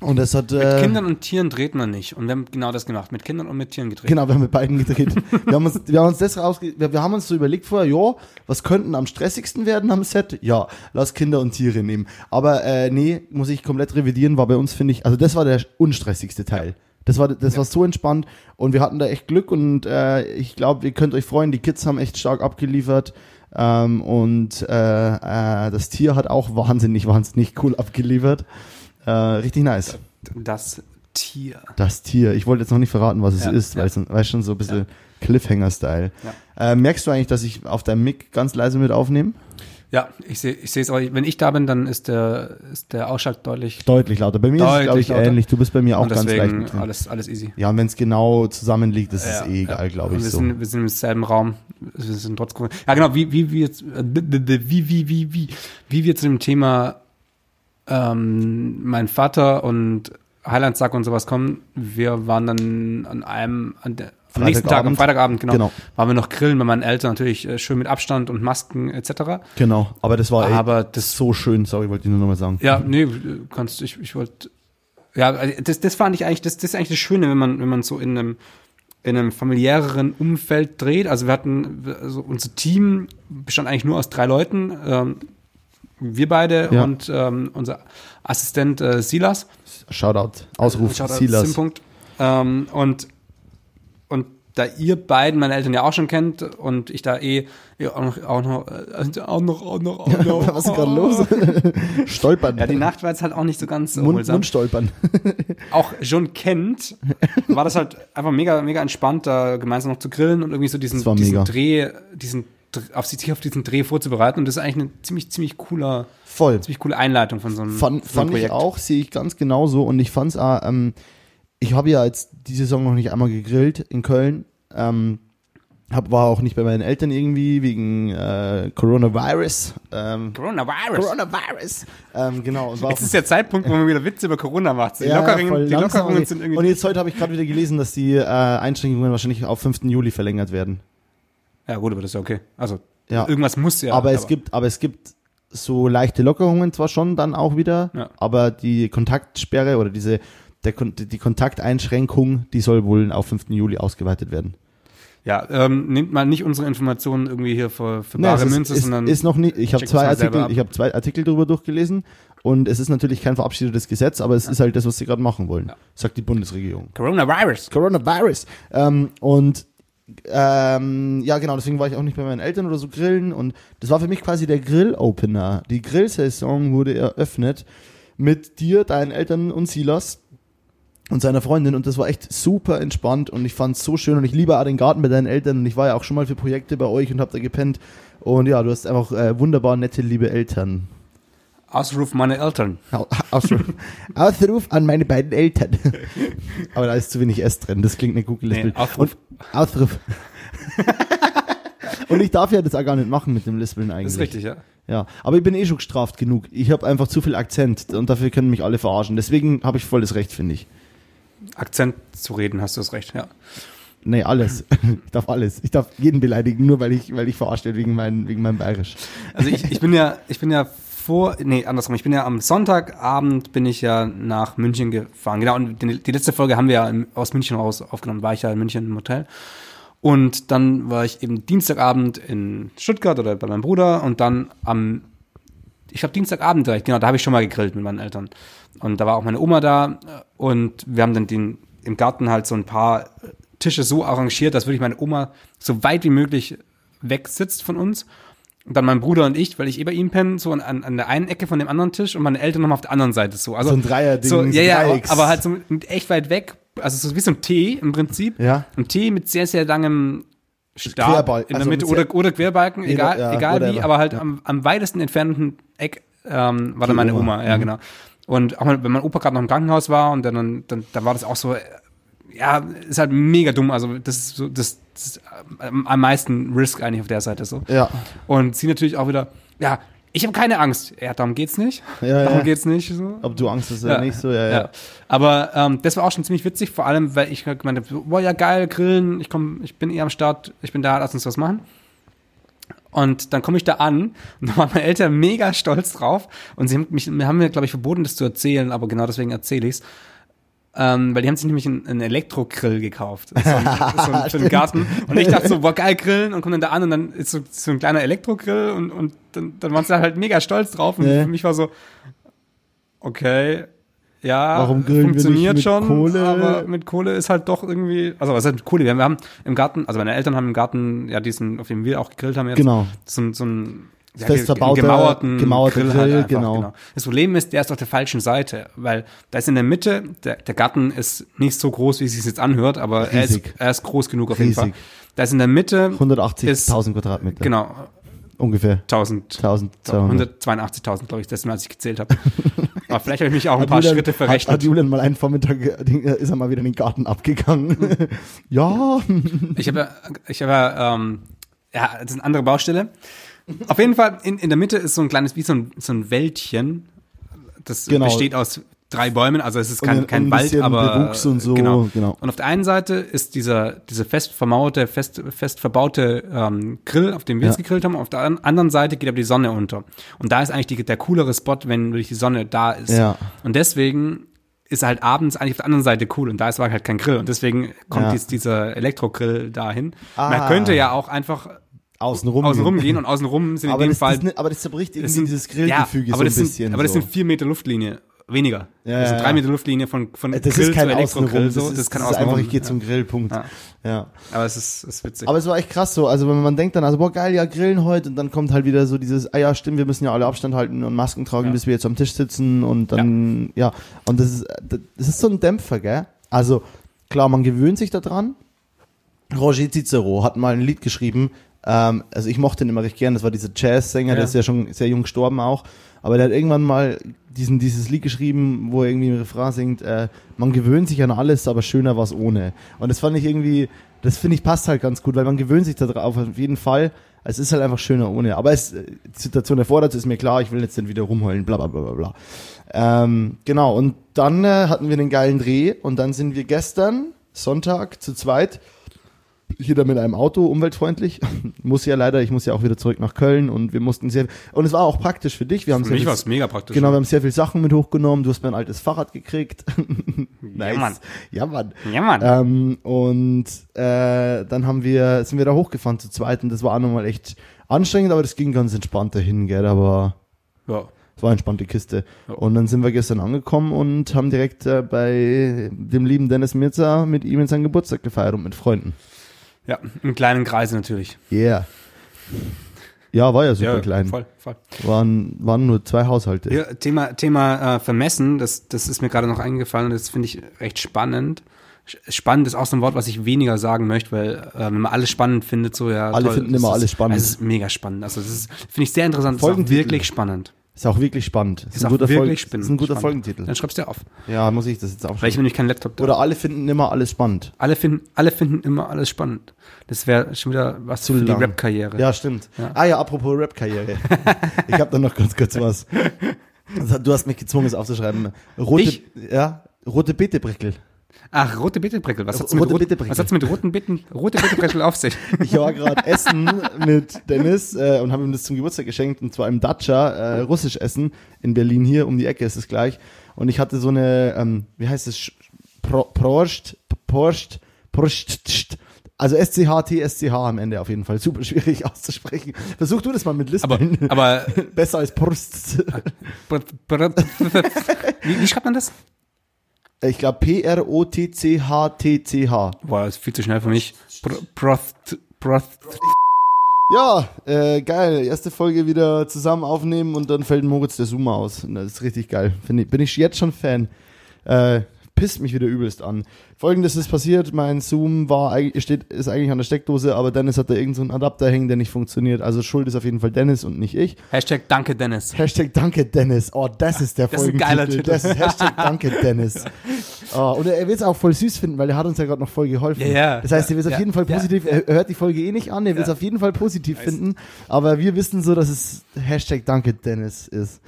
[SPEAKER 2] Und es hat.
[SPEAKER 1] Mit
[SPEAKER 2] Äh,
[SPEAKER 1] Kindern und Tieren dreht man nicht. Und wir haben genau das gemacht. Mit Kindern und mit Tieren gedreht.
[SPEAKER 2] Genau, wir haben mit beiden gedreht. wir, haben uns, wir haben uns das rausge wir, wir haben uns so überlegt vorher, ja, was könnten am stressigsten werden am Set? Ja, lass Kinder und Tiere nehmen. Aber äh, nee, muss ich komplett revidieren, war bei uns, finde ich, also das war der unstressigste Teil. Das war, das war so entspannt und wir hatten da echt Glück und äh, ich glaube, ihr könnt euch freuen, die Kids haben echt stark abgeliefert ähm, und äh, äh, das Tier hat auch wahnsinnig, wahnsinnig cool abgeliefert. Äh, richtig nice.
[SPEAKER 1] Das Tier.
[SPEAKER 2] Das Tier. Ich wollte jetzt noch nicht verraten, was es
[SPEAKER 1] Ja,
[SPEAKER 2] ist,
[SPEAKER 1] ja.
[SPEAKER 2] weil es es schon so ein bisschen Cliffhanger-Style.
[SPEAKER 1] Ja.
[SPEAKER 2] Äh, merkst du eigentlich, dass ich auf deinem Mic ganz leise mit aufnehme?
[SPEAKER 1] Ja, ich sehe ich sehe es auch. Wenn ich da bin, dann ist der, ist der Ausschlag deutlich.
[SPEAKER 2] Deutlich lauter. Bei mir ist es, glaube ich,
[SPEAKER 1] lauter.
[SPEAKER 2] ähnlich. Du bist bei mir auch
[SPEAKER 1] und
[SPEAKER 2] ganz leicht mit drin.
[SPEAKER 1] alles, alles easy.
[SPEAKER 2] Ja, und wenn es genau zusammenliegt, ist es
[SPEAKER 1] Ja,
[SPEAKER 2] eh
[SPEAKER 1] ja.
[SPEAKER 2] egal, glaube ich.
[SPEAKER 1] wir
[SPEAKER 2] So.
[SPEAKER 1] Sind, wir sind im selben Raum. Wir sind trotz. Ja, genau, wie, wie, wie, jetzt, wie, wie, wie, wie, wie wir zu dem Thema ähm, mein Vater und Heilandsack und sowas kommen. Wir waren dann an einem, an der, am nächsten Tag, am
[SPEAKER 2] Freitagabend.
[SPEAKER 1] Genau,
[SPEAKER 2] Genau.
[SPEAKER 1] waren wir noch grillen bei meinen Eltern, natürlich äh, schön mit Abstand und Masken etc.
[SPEAKER 2] Genau, aber das war
[SPEAKER 1] Aber das
[SPEAKER 2] so schön. Sorry, wollte ich nur nochmal sagen.
[SPEAKER 1] Ja, nee, du kannst, ich, ich wollte, ja, das, das fand ich eigentlich, das, das ist eigentlich das Schöne, wenn man, wenn man so in einem, in einem familiäreren Umfeld dreht. Also wir hatten, also unser Team bestand eigentlich nur aus drei Leuten, ähm, wir beide
[SPEAKER 2] Ja.
[SPEAKER 1] und ähm, unser Assistent äh, Silas.
[SPEAKER 2] Shoutout, Ausruf,
[SPEAKER 1] Shoutout
[SPEAKER 2] Silas.
[SPEAKER 1] Ähm, und, und da ihr beiden meine Eltern ja auch schon kennt und ich da eh, eh auch noch, auch noch, äh, auch noch, auch noch, auch noch.
[SPEAKER 2] Was ist gerade los? Stolpern.
[SPEAKER 1] Ja, die Nacht war jetzt halt auch nicht so ganz
[SPEAKER 2] Mund,
[SPEAKER 1] erholsam.
[SPEAKER 2] Mundstolpern.
[SPEAKER 1] auch schon kennt, war das halt einfach mega, mega entspannt, da gemeinsam noch zu grillen und irgendwie so diesen, diesen. Dreh, diesen auf sich auf diesen Dreh vorzubereiten. Und das ist eigentlich eine ziemlich, ziemlich cooler,
[SPEAKER 2] Voll.
[SPEAKER 1] ziemlich coole Einleitung von so einem,
[SPEAKER 2] Fand,
[SPEAKER 1] so einem
[SPEAKER 2] fand ich
[SPEAKER 1] Projekt.
[SPEAKER 2] auch, sehe ich ganz genauso. Und ich fand's auch, ähm, ich habe ja jetzt die Saison noch nicht einmal gegrillt in Köln. Ähm, hab, war auch nicht bei meinen Eltern irgendwie wegen äh, Coronavirus. Ähm,
[SPEAKER 1] Coronavirus.
[SPEAKER 2] Coronavirus. Ähm, genau. Und war
[SPEAKER 1] Jetzt ist der Zeitpunkt, wo man wieder Witze über Corona macht. Die,
[SPEAKER 2] Ja,
[SPEAKER 1] Lockerungen, die Lockerungen sind irgendwie.
[SPEAKER 2] Und jetzt heute habe ich gerade wieder gelesen, dass die äh, Einschränkungen wahrscheinlich auf 5. Juli verlängert werden.
[SPEAKER 1] Ja, gut, aber das ist ja okay. Also,
[SPEAKER 2] Ja.
[SPEAKER 1] irgendwas muss ja.
[SPEAKER 2] aber, es gibt, aber es gibt so leichte Lockerungen zwar schon dann auch wieder,
[SPEAKER 1] Ja.
[SPEAKER 2] aber die Kontaktsperre oder diese der, die Kontakteinschränkung, die soll wohl auf 5. Juli ausgeweitet werden.
[SPEAKER 1] Ja, ähm, nehmt mal nicht unsere Informationen irgendwie hier für, für
[SPEAKER 2] Nee,
[SPEAKER 1] bare
[SPEAKER 2] ist,
[SPEAKER 1] Münze,
[SPEAKER 2] ist,
[SPEAKER 1] sondern
[SPEAKER 2] ist noch nicht. Ich habe zwei Artikel,
[SPEAKER 1] ab.
[SPEAKER 2] ich habe zwei Artikel darüber durchgelesen und es ist natürlich kein verabschiedetes Gesetz, aber es ist halt das, was sie gerade machen wollen,
[SPEAKER 1] Ja.
[SPEAKER 2] sagt die Bundesregierung.
[SPEAKER 1] Coronavirus.
[SPEAKER 2] Coronavirus. Ähm, und ähm, ja, genau, deswegen war ich auch nicht bei meinen Eltern oder so grillen und das war für mich quasi der Grill-Opener. Die Grillsaison wurde eröffnet mit dir, deinen Eltern und Silas und seiner Freundin und das war echt super entspannt und ich fand es so schön und ich liebe auch den Garten bei deinen Eltern und ich war ja auch schon mal für Projekte bei euch und hab da gepennt und ja, du hast einfach äh, wunderbar nette, liebe Eltern.
[SPEAKER 1] Ausruf meine Eltern.
[SPEAKER 2] Au- Ausruf, Ausruf an meine beiden Eltern. Aber da ist zu wenig S drin, das klingt nicht gut gelispelt.
[SPEAKER 1] Nee, Ausruf.
[SPEAKER 2] Und, Ausruf. und ich darf ja das auch gar nicht machen mit dem Lispeln eigentlich.
[SPEAKER 1] Das ist richtig, ja.
[SPEAKER 2] Ja, aber ich bin eh schon gestraft genug. Ich habe einfach zu viel Akzent und dafür können mich alle verarschen. Deswegen habe ich volles Recht, finde ich.
[SPEAKER 1] Akzent zu reden, hast du das recht, ja.
[SPEAKER 2] Nee, alles. Ich darf alles. Ich darf jeden beleidigen, nur weil ich, weil ich verarscht werde wegen, mein, wegen meinem Bayerisch.
[SPEAKER 1] Also ich, ich bin ja, ich bin ja vor, nee, andersrum, ich bin ja am Sonntagabend bin ich ja nach München gefahren. Genau, und die, die letzte Folge haben wir ja aus München raus aufgenommen, war ich ja in München im Hotel. Und dann war ich eben Dienstagabend in Stuttgart oder bei meinem Bruder und dann am, ich glaube Dienstagabend direkt, genau, da habe ich schon mal gegrillt mit meinen Eltern. Und da war auch meine Oma da äh, und wir haben dann den, im Garten halt so ein paar Tische so arrangiert, dass wirklich meine Oma so weit wie möglich weg sitzt von uns. Und dann mein Bruder und ich, weil ich eh bei ihm penne, so an, an der einen Ecke von dem anderen Tisch und meine Eltern nochmal auf der anderen Seite so. Also,
[SPEAKER 2] So ein Dreierding,
[SPEAKER 1] So, ja, ja, aber, aber halt so echt weit weg. Also so wie so ein T im Prinzip.
[SPEAKER 2] Ja.
[SPEAKER 1] Ein T mit sehr, sehr langem Stab
[SPEAKER 2] Querbalken,
[SPEAKER 1] in der
[SPEAKER 2] also
[SPEAKER 1] Mitte
[SPEAKER 2] mit
[SPEAKER 1] oder, oder Querbalken,
[SPEAKER 2] Jeder-
[SPEAKER 1] egal,
[SPEAKER 2] ja,
[SPEAKER 1] egal wie, aber halt
[SPEAKER 2] Ja.
[SPEAKER 1] am, am weitesten entfernten Eck ähm, war dann meine
[SPEAKER 2] Oma.
[SPEAKER 1] Oma, ja
[SPEAKER 2] Mhm.
[SPEAKER 1] genau. Und auch wenn mein Opa gerade noch im Krankenhaus war und dann, dann, dann war das auch so, ja, ist halt mega dumm. Also das ist so das, das am am meisten Risk eigentlich auf der Seite so.
[SPEAKER 2] Ja.
[SPEAKER 1] Und sie natürlich auch wieder, ja, ich habe keine Angst. Ja, darum geht's nicht.
[SPEAKER 2] Ja,
[SPEAKER 1] darum
[SPEAKER 2] ja.
[SPEAKER 1] geht's nicht. So.
[SPEAKER 2] Ob du Angst hast oder nicht, so, ja, ja.
[SPEAKER 1] Aber ähm, das war auch schon ziemlich witzig, vor allem, weil ich halt gemeint habe, so, boah, ja geil, grillen, ich komm, ich bin eh am Start, ich bin da, lass uns was machen. Und dann komme ich da an und da waren meine Eltern mega stolz drauf und sie haben, mich, haben mir, glaube ich, verboten, das zu erzählen, aber genau deswegen erzähle ich's. Ähm, weil die haben sich nämlich einen, einen Elektrogrill gekauft. So, ein, so ein, für den Garten. Und ich dachte so, boah, geil, grillen und komme dann da an und dann ist so, so ein kleiner Elektrogrill und, und dann, dann waren sie halt mega stolz drauf. Und
[SPEAKER 2] Ja.
[SPEAKER 1] für mich war so, okay, ja, funktioniert schon,
[SPEAKER 2] Kohle?
[SPEAKER 1] aber mit Kohle ist halt doch irgendwie, also was heißt mit Kohle? Wir haben, wir haben im Garten, also meine Eltern haben im Garten, ja, diesen, auf dem wir auch gegrillt haben jetzt,
[SPEAKER 2] Genau.
[SPEAKER 1] so, ein- so ein ja,
[SPEAKER 2] Fest verbauter-
[SPEAKER 1] gemauerten
[SPEAKER 2] gemauerter Grill, genau.
[SPEAKER 1] Das Problem ist, der ist auf der falschen Seite, weil da ist in der Mitte, der, der Garten ist nicht so groß, wie es sich jetzt anhört, aber er ist, er ist groß genug auf jeden Fall. Da ist in der Mitte,
[SPEAKER 2] 180.000 Quadratmeter.
[SPEAKER 1] genau,
[SPEAKER 2] Ungefähr.
[SPEAKER 1] 1000,
[SPEAKER 2] 1200.
[SPEAKER 1] 182.000, glaube ich, das Mal, als ich gezählt habe. Aber vielleicht habe ich mich auch ein paar
[SPEAKER 2] Julian-
[SPEAKER 1] Schritte
[SPEAKER 2] Hat,
[SPEAKER 1] verrechnet.
[SPEAKER 2] hat Julian mal einen Vormittag, äh, ist er mal wieder in den Garten abgegangen. ja.
[SPEAKER 1] Ich habe, ja- ich habe, ähm, ja, das ist eine andere Baustelle. Auf jeden Fall, in, in der Mitte ist so ein kleines, wie so ein, so ein Wäldchen. Das
[SPEAKER 2] Genau.
[SPEAKER 1] besteht aus drei Bäumen, also es ist kein, kein
[SPEAKER 2] ein
[SPEAKER 1] Wald, aber
[SPEAKER 2] Bewuchs und so,
[SPEAKER 1] Genau.
[SPEAKER 2] genau.
[SPEAKER 1] Und auf der einen Seite ist dieser, diese fest vermauerte, fest, fest verbaute ähm, Grill, auf dem wir
[SPEAKER 2] Ja.
[SPEAKER 1] jetzt gegrillt haben. Auf der an- anderen Seite geht aber die Sonne unter. Und da ist eigentlich die, der coolere Spot, wenn wirklich die Sonne da ist.
[SPEAKER 2] Ja.
[SPEAKER 1] Und deswegen ist halt abends eigentlich auf der anderen Seite cool und da ist war halt kein Grill und deswegen kommt
[SPEAKER 2] Ja.
[SPEAKER 1] dies, dieser Elektrogrill dahin.
[SPEAKER 2] Ah.
[SPEAKER 1] Man könnte ja auch einfach
[SPEAKER 2] Außenrum.
[SPEAKER 1] außenrum gehen und außenrum sind
[SPEAKER 2] aber
[SPEAKER 1] in dem
[SPEAKER 2] das,
[SPEAKER 1] Fall
[SPEAKER 2] das, aber das zerbricht irgendwie
[SPEAKER 1] das sind-
[SPEAKER 2] dieses Grillgefüge
[SPEAKER 1] ja, aber
[SPEAKER 2] so
[SPEAKER 1] das
[SPEAKER 2] ein
[SPEAKER 1] sind,
[SPEAKER 2] bisschen.
[SPEAKER 1] aber das
[SPEAKER 2] so.
[SPEAKER 1] sind vier Meter Luftlinie weniger.
[SPEAKER 2] Ja,
[SPEAKER 1] das sind
[SPEAKER 2] ja,
[SPEAKER 1] drei
[SPEAKER 2] ja.
[SPEAKER 1] Meter Luftlinie von von
[SPEAKER 2] das
[SPEAKER 1] Grill
[SPEAKER 2] ist kein
[SPEAKER 1] zu. Elektrogrill
[SPEAKER 2] Das
[SPEAKER 1] so,
[SPEAKER 2] ist,
[SPEAKER 1] das ist
[SPEAKER 2] das ist einfach, ich gehe zum
[SPEAKER 1] ja.
[SPEAKER 2] Grillpunkt.
[SPEAKER 1] Ja.
[SPEAKER 2] Ja.
[SPEAKER 1] Aber es ist, ist witzig.
[SPEAKER 2] Aber es war echt krass so. Also wenn man denkt dann, also boah geil, ja grillen heute und dann kommt halt wieder so dieses, ah ja stimmt, wir müssen ja alle Abstand halten und Masken tragen,
[SPEAKER 1] Ja.
[SPEAKER 2] bis wir jetzt am Tisch sitzen und dann, ja. Und das ist, das ist so ein Dämpfer, gell? Also klar, man gewöhnt sich daran. Roger Cicero hat mal ein Lied geschrieben, ähm, also ich mochte ihn immer recht gern, das war dieser Jazzsänger,
[SPEAKER 1] Ja.
[SPEAKER 2] der ist ja schon sehr jung gestorben auch, aber der hat irgendwann mal diesen, dieses Lied geschrieben, wo er irgendwie im Refrain singt, äh, man gewöhnt sich an alles, aber schöner was ohne. Und das fand ich irgendwie, das finde ich passt halt ganz gut, weil man gewöhnt sich darauf auf jeden Fall. Es ist halt einfach schöner ohne. Aber es, die Situation erfordert, ist mir klar, ich will jetzt nicht wieder rumheulen, bla bla bla bla bla. Ähm, genau, und dann äh, hatten wir einen geilen Dreh und dann sind wir gestern, Sonntag, zu zweit, jeder mit einem Auto, umweltfreundlich. muss ja leider, ich muss ja auch wieder zurück nach Köln und wir mussten sehr, und es war auch praktisch für dich. Wir haben
[SPEAKER 1] Für mich war es mega praktisch.
[SPEAKER 2] Genau, wir haben sehr viel Sachen mit hochgenommen. Du hast mir ein altes Fahrrad gekriegt.
[SPEAKER 1] Ja, Mann.
[SPEAKER 2] Ja, Mann.
[SPEAKER 1] Ja, Mann.
[SPEAKER 2] Ähm, und äh, dann haben wir, sind wir da hochgefahren zu zweit und das war auch nochmal echt anstrengend, aber das ging ganz entspannt dahin, gell, aber
[SPEAKER 1] ja.
[SPEAKER 2] es war eine entspannte Kiste.
[SPEAKER 1] Ja.
[SPEAKER 2] Und dann sind wir gestern angekommen und haben direkt äh, bei dem lieben Dennis Mirza mit ihm in seinen Geburtstag gefeiert und mit Freunden.
[SPEAKER 1] Ja, im kleinen Kreise natürlich.
[SPEAKER 2] Yeah. Ja, war ja super
[SPEAKER 1] ja,
[SPEAKER 2] klein.
[SPEAKER 1] Voll, voll.
[SPEAKER 2] Waren, waren nur zwei Haushalte.
[SPEAKER 1] Ja, Thema, Thema äh, Vermessen, das, das ist mir gerade noch eingefallen und das finde ich recht spannend. Spannend ist auch so ein Wort, was ich weniger sagen möchte, weil äh, wenn man alles spannend findet, so ja.
[SPEAKER 2] Alle
[SPEAKER 1] toll,
[SPEAKER 2] finden immer
[SPEAKER 1] ist,
[SPEAKER 2] alles spannend.
[SPEAKER 1] Es ist mega spannend. Also das ist, finde ich sehr interessant.
[SPEAKER 2] Folgentitel.
[SPEAKER 1] wirklich spannend.
[SPEAKER 2] Ist auch wirklich spannend. Ist,
[SPEAKER 1] Ist
[SPEAKER 2] ein guter,
[SPEAKER 1] spannend.
[SPEAKER 2] ist ein guter
[SPEAKER 1] spannend.
[SPEAKER 2] Folgentitel.
[SPEAKER 1] Dann schreibst du auf.
[SPEAKER 2] Ja, muss ich das jetzt auch
[SPEAKER 1] Weil ich nämlich keinen Laptop da.
[SPEAKER 2] Oder alle finden immer alles spannend.
[SPEAKER 1] alle finden, alle finden immer alles spannend. Das wäre schon wieder was
[SPEAKER 2] Zu
[SPEAKER 1] für die
[SPEAKER 2] lang.
[SPEAKER 1] Rap-Karriere.
[SPEAKER 2] Ja, stimmt.
[SPEAKER 1] Ja.
[SPEAKER 2] Ah ja, apropos Rap-Karriere. ich habe da noch ganz kurz was. Du hast mich gezwungen, es aufzuschreiben. Rote,
[SPEAKER 1] Ich?
[SPEAKER 2] ja, rote Beetebreckel.
[SPEAKER 1] Ach, rote Bitterbreckel. Was hat's
[SPEAKER 2] Rote
[SPEAKER 1] mit, rot,
[SPEAKER 2] Bitterbreckel.
[SPEAKER 1] was hat's mit roten Bitten, rote Bitterbreckel auf sich?
[SPEAKER 2] Ich war gerade essen mit Dennis äh, und habe ihm das zum Geburtstag geschenkt und zwar im Dacia, äh, russisch essen in Berlin hier um die Ecke ist es gleich und ich hatte so eine, ähm, wie heißt es, Sch- Pro, Prost, Prost, Prost, also SCH, TSCH am Ende auf jeden Fall, super schwierig auszusprechen. Versuch du das mal mit
[SPEAKER 1] Aber,
[SPEAKER 2] Lispeln.
[SPEAKER 1] aber
[SPEAKER 2] Besser als Prost.
[SPEAKER 1] wie, wie schreibt man das?
[SPEAKER 2] Ich glaube P-R-O-T-C-H-T-C-H.
[SPEAKER 1] Boah, das ist viel zu schnell für mich. Pr- Prost, Prost.
[SPEAKER 2] Ja, äh, geil. Erste Folge wieder zusammen aufnehmen und dann fällt Moritz der Zoomer aus. Und Das ist richtig geil. Ich, bin ich jetzt schon Fan. Äh, pisst mich wieder übelst an. Folgendes ist passiert, mein Zoom war, steht, ist eigentlich an der Steckdose, aber Dennis hat da irgendeinen so Adapter hängen, der nicht funktioniert. Also schuld ist auf jeden Fall Dennis und nicht ich.
[SPEAKER 1] Hashtag Danke, Dennis.
[SPEAKER 2] Hashtag Danke Dennis. Oh, das ist der
[SPEAKER 1] Das ist ein geiler Titel.
[SPEAKER 2] Das ist Hashtag Danke Dennis. Oh, und er wird es auch voll süß finden, weil er hat uns ja gerade noch voll geholfen.
[SPEAKER 1] Ja, ja.
[SPEAKER 2] Das heißt, er wird es
[SPEAKER 1] Ja,
[SPEAKER 2] auf jeden Fall positiv, er hört die Folge eh nicht an, er wird es auf jeden Fall positiv finden, aber wir wissen so, dass es Hashtag Danke Dennis ist.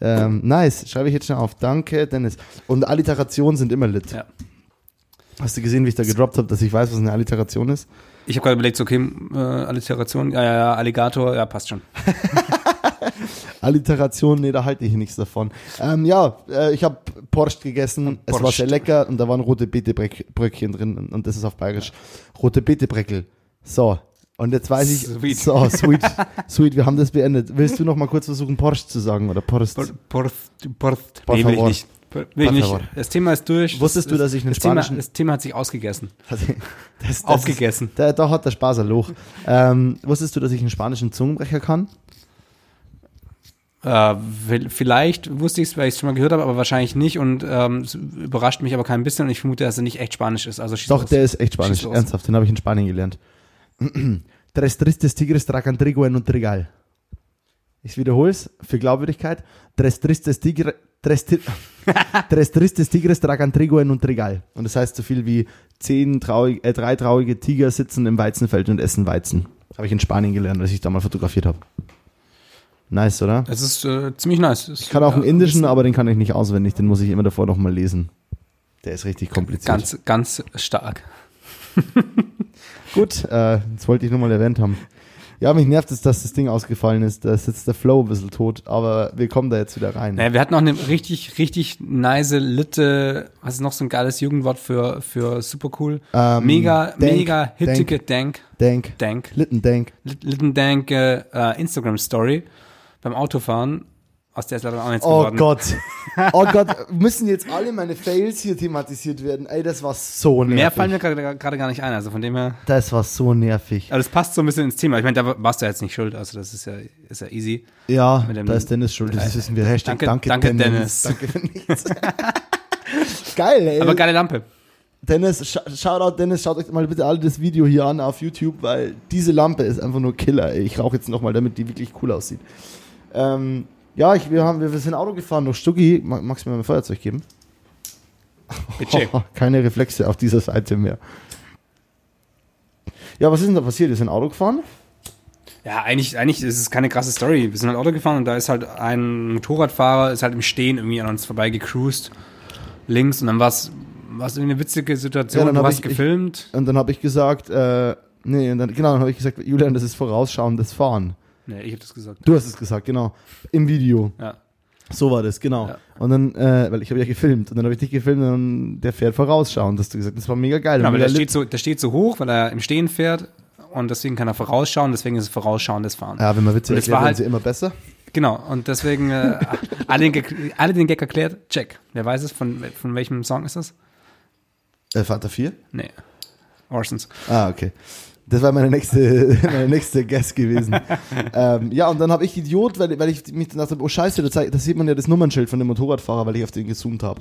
[SPEAKER 2] Ähm, nice, schreibe ich jetzt schon auf. Danke Dennis. Und Alliterationen sind immer lit.
[SPEAKER 1] Ja.
[SPEAKER 2] Hast du gesehen, wie ich da gedroppt habe, dass ich weiß, was eine Alliteration ist?
[SPEAKER 1] Ich habe gerade überlegt, so, okay, äh, Alliteration, ja, ja, ja, Alligator, ja, passt schon.
[SPEAKER 2] Alliteration, nee, da halte ich nichts davon. Ähm, ja, äh, ich habe Porscht gegessen, es war sehr lecker und da waren rote Beetebröckchen drin und, das ist auf bayerisch. Rote Beetebreckel. So, und jetzt weiß ich,
[SPEAKER 1] Sweet.
[SPEAKER 2] so, sweet, sweet, wir haben das beendet. Willst du noch mal kurz versuchen, Porscht zu sagen oder Porscht?
[SPEAKER 1] Por, por, por,
[SPEAKER 2] Por
[SPEAKER 1] nee, will ich nicht. Will ich nicht. Das Thema ist durch.
[SPEAKER 2] Wusstest
[SPEAKER 1] das,
[SPEAKER 2] du, dass ich einen
[SPEAKER 1] das Thema,
[SPEAKER 2] spanischen-
[SPEAKER 1] das Thema hat sich ausgegessen.
[SPEAKER 2] Das, das
[SPEAKER 1] Aufgegessen.
[SPEAKER 2] Ist, da, da hat der Spaß ein Loch. Ähm, wusstest du, dass ich einen spanischen Zungenbrecher kann?
[SPEAKER 1] Äh, vielleicht wusste ich es, weil ich es schon mal gehört habe, aber wahrscheinlich nicht und ähm, es überrascht mich aber kein bisschen und ich vermute, dass er nicht echt Spanisch ist. Also
[SPEAKER 2] Doch,
[SPEAKER 1] los.
[SPEAKER 2] der ist echt Spanisch, ernsthaft, den habe ich in Spanien gelernt. Tres tristes tigres tragan trigo en un trigal. Ich wiederhole es für Glaubwürdigkeit. Tres tristes tigre, tres, tres tristes tigres tragan trigo en un trigal. Und das heißt so viel wie zehn traurig, äh, drei traurige Tiger sitzen im Weizenfeld und essen Weizen. Habe ich in Spanien gelernt, als ich da mal fotografiert habe. Nice, oder?
[SPEAKER 1] Es ist äh, ziemlich nice. Es-
[SPEAKER 2] Ich kann auch einen
[SPEAKER 1] ja,
[SPEAKER 2] indischen, aber den kann ich nicht auswendig. Den muss ich immer davor nochmal lesen. Der ist richtig kompliziert.
[SPEAKER 1] Ganz, ganz stark.
[SPEAKER 2] Gut, äh, das wollte ich nur mal erwähnt haben. Ja, mich nervt es, dass das Ding ausgefallen ist. Da ist jetzt der Flow ein bisschen tot, aber wir kommen da jetzt wieder rein.
[SPEAKER 1] Naja, wir hatten auch eine richtig, richtig nice Litte, was ist noch so ein geiles Jugendwort für, für super cool?
[SPEAKER 2] Ähm,
[SPEAKER 1] mega,
[SPEAKER 2] Dank,
[SPEAKER 1] mega hittige Dank,
[SPEAKER 2] Dank,
[SPEAKER 1] Dank,
[SPEAKER 2] Litten Dank.
[SPEAKER 1] Litten Dank äh, Instagram Story beim Autofahren. Aus der ist leider auch nichts
[SPEAKER 2] Oh
[SPEAKER 1] geworden.
[SPEAKER 2] Gott. Oh Gott, müssen jetzt alle meine Fails hier thematisiert werden? Ey, das war so nervig.
[SPEAKER 1] Mehr fallen mir gerade gar nicht ein, also von dem her.
[SPEAKER 2] das war so nervig.
[SPEAKER 1] Aber das passt so ein bisschen ins Thema. Ich meine, da warst du ja jetzt nicht schuld, also das ist ja, ist ja easy.
[SPEAKER 2] Ja,
[SPEAKER 1] Mit dem-
[SPEAKER 2] da ist Dennis schuld. Das wissen wir. Hashtag
[SPEAKER 1] Danke-
[SPEAKER 2] danke,
[SPEAKER 1] danke,
[SPEAKER 2] Dennis.
[SPEAKER 1] Dennis.
[SPEAKER 2] Danke für nichts. Geil, ey.
[SPEAKER 1] Aber geile Lampe.
[SPEAKER 2] Dennis, Shoutout Dennis, schaut euch mal bitte alle das Video hier an auf YouTube, weil diese Lampe ist einfach nur Killer. Ey. Ich rauche jetzt nochmal, damit die wirklich cool aussieht. Ähm, ja, ich, wir, haben, wir sind Auto gefahren durch. Mag, magst du mir mein Feuerzeug geben?
[SPEAKER 1] Bitte.
[SPEAKER 2] Keine Reflexe auf dieser Seite mehr. Ja, was ist denn da passiert? Wir sind Auto gefahren?
[SPEAKER 1] Ja, eigentlich, eigentlich ist es keine krasse Story. Wir sind halt Auto gefahren und da ist halt ein Motorradfahrer, ist halt im Stehen irgendwie an uns vorbei gecruised. Links und dann war es irgendwie eine witzige Situation.
[SPEAKER 2] Ja, dann
[SPEAKER 1] du hast
[SPEAKER 2] ich- ich-
[SPEAKER 1] gefilmt.
[SPEAKER 2] Und dann habe ich gesagt, äh, nee, und dann, genau, dann habe ich gesagt, Julian, das ist vorausschauendes Fahren.
[SPEAKER 1] Nee, ich habe das gesagt.
[SPEAKER 2] Du hast es gesagt, genau. Im Video.
[SPEAKER 1] Ja.
[SPEAKER 2] So war das, genau.
[SPEAKER 1] Ja.
[SPEAKER 2] Und dann, äh, weil ich habe ja gefilmt und dann habe ich dich gefilmt und dann der fährt vorausschauend, hast du gesagt. Das war mega geil.
[SPEAKER 1] Genau, weil der steht, so, der steht so hoch, weil er im Stehen fährt und deswegen kann er vorausschauen, deswegen ist es vorausschauendes Fahren.
[SPEAKER 2] Ja, wenn man Witze erklärt, werden
[SPEAKER 1] halt-
[SPEAKER 2] sie immer besser.
[SPEAKER 1] Genau, und deswegen äh, alle, den alle den Gag erklärt, check. Wer weiß es, von, von welchem Song ist das?
[SPEAKER 2] Äh, Vater 4?
[SPEAKER 1] Nee. Orsons.
[SPEAKER 2] Ah, okay. Das war meine nächste, meine nächste Guess gewesen. ähm, ja, und dann habe ich Idiot, weil, weil ich mich dachte, oh scheiße, da, zeig- da sieht man ja das Nummernschild von dem Motorradfahrer, weil ich auf den gezoomt habe.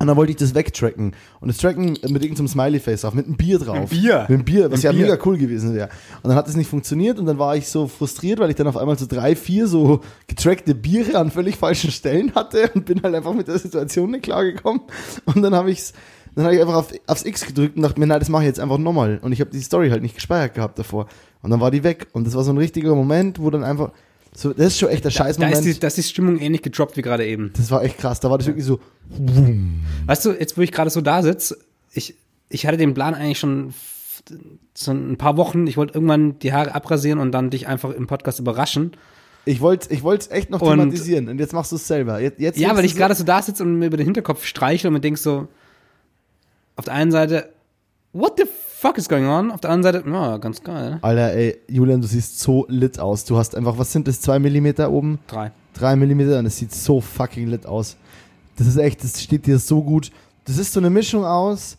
[SPEAKER 2] Und dann wollte ich das wegtracken. Und das tracken mit irgendeinem Smiley-Face auf, mit einem Bier drauf.
[SPEAKER 1] Mit Bier?
[SPEAKER 2] Mit einem Bier, was
[SPEAKER 1] Mit
[SPEAKER 2] ja
[SPEAKER 1] Bier.
[SPEAKER 2] mega cool gewesen wäre. Und dann hat es nicht funktioniert und dann war ich so frustriert, weil ich dann auf einmal so drei, vier so getrackte Biere an völlig falschen Stellen hatte und bin halt einfach mit der Situation nicht klargekommen. Und dann habe ich's, dann habe ich einfach auf, aufs X gedrückt und dachte mir, nein, das mache ich jetzt einfach nochmal. Und ich habe die Story halt nicht gespeichert gehabt davor. Und dann war die weg. Und das war so ein richtiger Moment, wo dann einfach, so, das ist schon echt der
[SPEAKER 1] Da, da,
[SPEAKER 2] Scheißmoment.
[SPEAKER 1] ist die, da ist die Stimmung ähnlich gedroppt wie gerade eben.
[SPEAKER 2] das war echt krass. Da war das wirklich so,
[SPEAKER 1] Weißt du, jetzt wo ich gerade so da sitze, ich, ich hatte den Plan eigentlich schon so ein paar Wochen, ich wollte irgendwann die Haare abrasieren und dann dich einfach im Podcast überraschen.
[SPEAKER 2] ich wollte ich wollte echt noch
[SPEAKER 1] Und-
[SPEAKER 2] thematisieren. Und jetzt machst du es selber. Jetzt, jetzt
[SPEAKER 1] Ja, weil ich
[SPEAKER 2] so-
[SPEAKER 1] gerade so da sitze und mir über den Hinterkopf streichle und mir denk so, auf der einen Seite, what the fuck is going on? Auf der anderen Seite, ja, ganz geil.
[SPEAKER 2] Alter, ey, Julian, du siehst so lit aus. Du hast einfach, was sind das, zwei Millimeter oben?
[SPEAKER 1] Drei.
[SPEAKER 2] Drei Millimeter und es sieht so fucking lit aus. Das ist echt, das steht dir so gut. Das ist so eine Mischung aus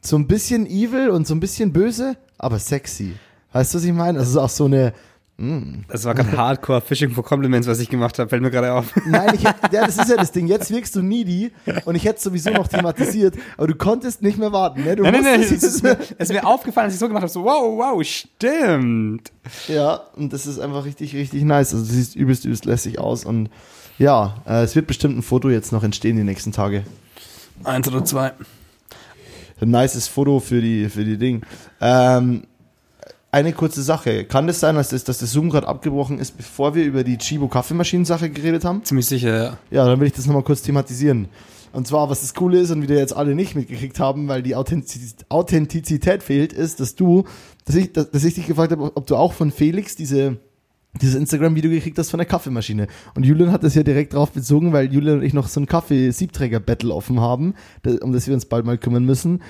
[SPEAKER 2] so ein bisschen evil und so ein bisschen böse, aber sexy. Weißt du, was ich meine? Das ist auch so eine,
[SPEAKER 1] Das war gerade Hardcore Fishing for Compliments, was ich gemacht habe, fällt mir gerade auf.
[SPEAKER 2] Nein, ich hätte, ja, das ist ja das Ding. Jetzt wirkst du needy und ich hätte es sowieso noch thematisiert, aber du konntest nicht mehr warten. Ne? Du
[SPEAKER 1] Nein, nein, nein, es ist, mir, es ist mir aufgefallen, als ich so gemacht habe, so wow, wow, stimmt.
[SPEAKER 2] Ja, und das ist einfach richtig, richtig nice. Also du siehst übelst, übelst lässig aus und ja, äh, es wird bestimmt ein Foto jetzt noch entstehen die nächsten Tage.
[SPEAKER 1] Eins oder zwei.
[SPEAKER 2] Ein nices Foto für die, für die Ding. Ähm, eine kurze Sache. Kann das sein, dass das, dass das Zoom gerade abgebrochen ist, bevor wir über die Chibo Kaffeemaschinen-Sache geredet haben?
[SPEAKER 1] Ziemlich sicher, ja.
[SPEAKER 2] Ja, dann will ich das nochmal kurz thematisieren. Und zwar, was das Coole ist und wie wir jetzt alle nicht mitgekriegt haben, weil die Authentiz Authentizität fehlt, ist, dass du, dass ich, dass, dass ich dich gefragt habe, ob du auch von Felix diese, dieses Instagram-Video gekriegt hast von der Kaffeemaschine. Und Julian hat das ja direkt drauf bezogen, weil Julian und ich noch so ein Kaffee-Siebträger-Battle offen haben, um das wir uns bald mal kümmern müssen.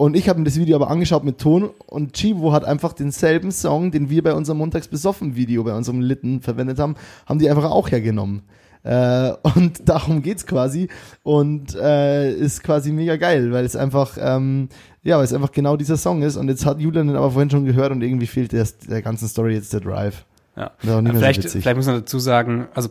[SPEAKER 2] Und ich habe mir das Video aber angeschaut mit Ton und Chivo hat einfach denselben Song, den wir bei unserem Montags besoffen Video, bei unserem Litten verwendet haben, haben die einfach auch hergenommen. Äh, und darum geht's quasi und äh, ist quasi mega geil, weil es einfach, ähm, ja, weil es einfach genau dieser Song ist und jetzt hat Julian den aber vorhin schon gehört und irgendwie fehlt der, der ganzen Story jetzt der Drive.
[SPEAKER 1] ja.
[SPEAKER 2] So
[SPEAKER 1] vielleicht,
[SPEAKER 2] witzig.
[SPEAKER 1] vielleicht muss man dazu sagen, also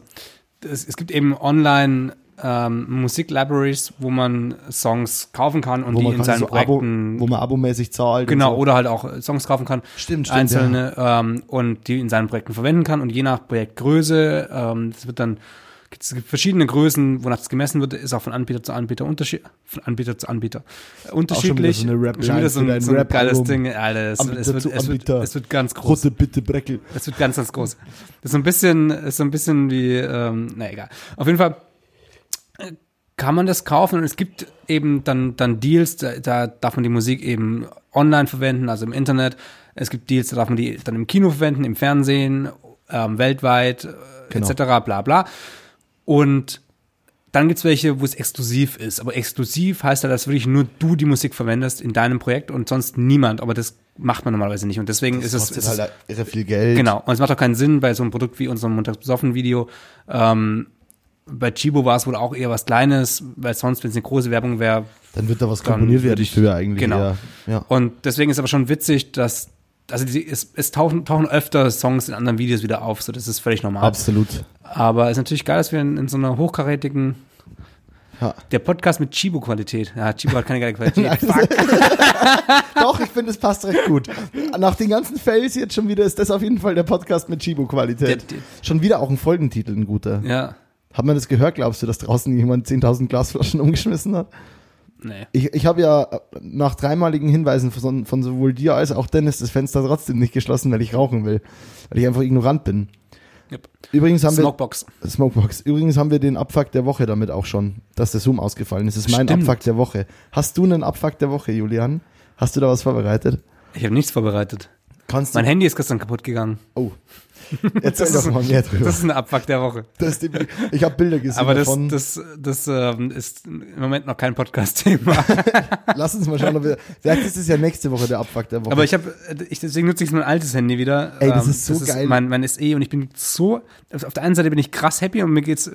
[SPEAKER 1] es, es gibt eben online ähm, Musik-Libraries, wo man Songs kaufen kann und
[SPEAKER 2] Wo
[SPEAKER 1] die in seinen
[SPEAKER 2] so Abo,
[SPEAKER 1] Projekten
[SPEAKER 2] wo man abomäßig zahlt.
[SPEAKER 1] Genau,
[SPEAKER 2] so.
[SPEAKER 1] oder halt auch Songs kaufen kann.
[SPEAKER 2] Stimmt, stimmt,
[SPEAKER 1] Einzelne ähm, und die in seinen Projekten verwenden kann und je nach Projektgröße, ähm, das wird dann es gibt verschiedene Größen, wonach das gemessen wird, ist auch von Anbieter zu Anbieter unterschied, von Anbieter zu Anbieter äh, unterschiedlich.
[SPEAKER 2] so eine Rap-Line
[SPEAKER 1] Schon wieder so ein, so ein geiles. Ding, Alter. Es, es, wird, es, wird, es wird ganz groß.
[SPEAKER 2] Große Bitte Breckel.
[SPEAKER 1] Es wird ganz, ganz groß. Das ist so ein bisschen, ist so ein bisschen wie, ähm, na egal. Auf jeden Fall äh, kann man das kaufen und es gibt eben dann, dann Deals, da, da darf man die Musik eben online verwenden, also im Internet. Es gibt Deals, da darf man die dann im Kino verwenden, im Fernsehen, ähm, weltweit, äh,
[SPEAKER 2] Genau.
[SPEAKER 1] etc., bla bla. Und dann gibt's welche, wo es exklusiv ist. Aber exklusiv heißt ja, dass wirklich nur du die Musik verwendest in deinem Projekt und sonst niemand. Aber das macht man normalerweise nicht. Und deswegen ist es,
[SPEAKER 2] kostet
[SPEAKER 1] ist es
[SPEAKER 2] halt irre viel Geld.
[SPEAKER 1] Genau. Und es macht auch keinen Sinn bei so einem Produkt wie unserem Montagsbesoffen-Video. Ähm, bei Chibo war es wohl auch eher was Kleines, weil sonst, wenn es eine große Werbung wäre.
[SPEAKER 2] Dann wird da was komponiert werden
[SPEAKER 1] ich-
[SPEAKER 2] für eigentlich.
[SPEAKER 1] genau.
[SPEAKER 2] eher. Ja.
[SPEAKER 1] Und deswegen ist aber schon witzig, dass, also die, es, es tauchen, tauchen öfter Songs in anderen Videos wieder auf, so das ist völlig normal.
[SPEAKER 2] Absolut.
[SPEAKER 1] Aber es ist natürlich geil, dass wir in, in so einer hochkarätigen,
[SPEAKER 2] Ja.
[SPEAKER 1] der Podcast mit Chibo-Qualität. Ja, Chibo hat keine geile Qualität. Fuck.
[SPEAKER 2] Doch, ich finde, es passt recht gut. Nach den ganzen Fails jetzt schon wieder ist das auf jeden Fall der Podcast mit Chibo-Qualität. Schon wieder auch ein Folgentitel, ein guter.
[SPEAKER 1] Ja,
[SPEAKER 2] Hat man das gehört, glaubst du, dass draußen jemand 10.000 Glasflaschen umgeschmissen hat?
[SPEAKER 1] nee.
[SPEAKER 2] Ich, ich habe ja nach dreimaligen Hinweisen von, von sowohl dir als auch Dennis das Fenster trotzdem nicht geschlossen, weil ich rauchen will. Weil ich einfach ignorant bin.
[SPEAKER 1] Yep.
[SPEAKER 2] Übrigens haben
[SPEAKER 1] Smokebox.
[SPEAKER 2] wir Smokebox. Übrigens haben wir den Abfuck der Woche damit auch schon, dass der Zoom ausgefallen ist. Das ist mein
[SPEAKER 1] Stimmt.
[SPEAKER 2] Abfuck der Woche. Hast du einen Abfuck der Woche, Julian? Hast du da was vorbereitet?
[SPEAKER 1] Ich habe nichts vorbereitet.
[SPEAKER 2] Kannst
[SPEAKER 1] Mein
[SPEAKER 2] du?
[SPEAKER 1] Handy ist gestern kaputt gegangen.
[SPEAKER 2] Oh. Erzähl
[SPEAKER 1] Das
[SPEAKER 2] doch
[SPEAKER 1] ist-
[SPEAKER 2] mal mehr drüber.
[SPEAKER 1] Das ist ein Abfuck der Woche.
[SPEAKER 2] Das ist ich habe Bilder gesehen
[SPEAKER 1] Aber das,
[SPEAKER 2] davon.
[SPEAKER 1] das, das ähm, ist im Moment noch kein Podcast-Thema.
[SPEAKER 2] Lass uns mal schauen, ob wir. Vielleicht ist es ja nächste Woche der Abfuck der Woche.
[SPEAKER 1] Aber ich habe, ich, deswegen nutze ich mein altes Handy wieder.
[SPEAKER 2] Ey, das
[SPEAKER 1] Ähm,
[SPEAKER 2] ist so geil.
[SPEAKER 1] mein, mein SE und ich bin so, auf der einen Seite bin ich krass happy und mir geht's,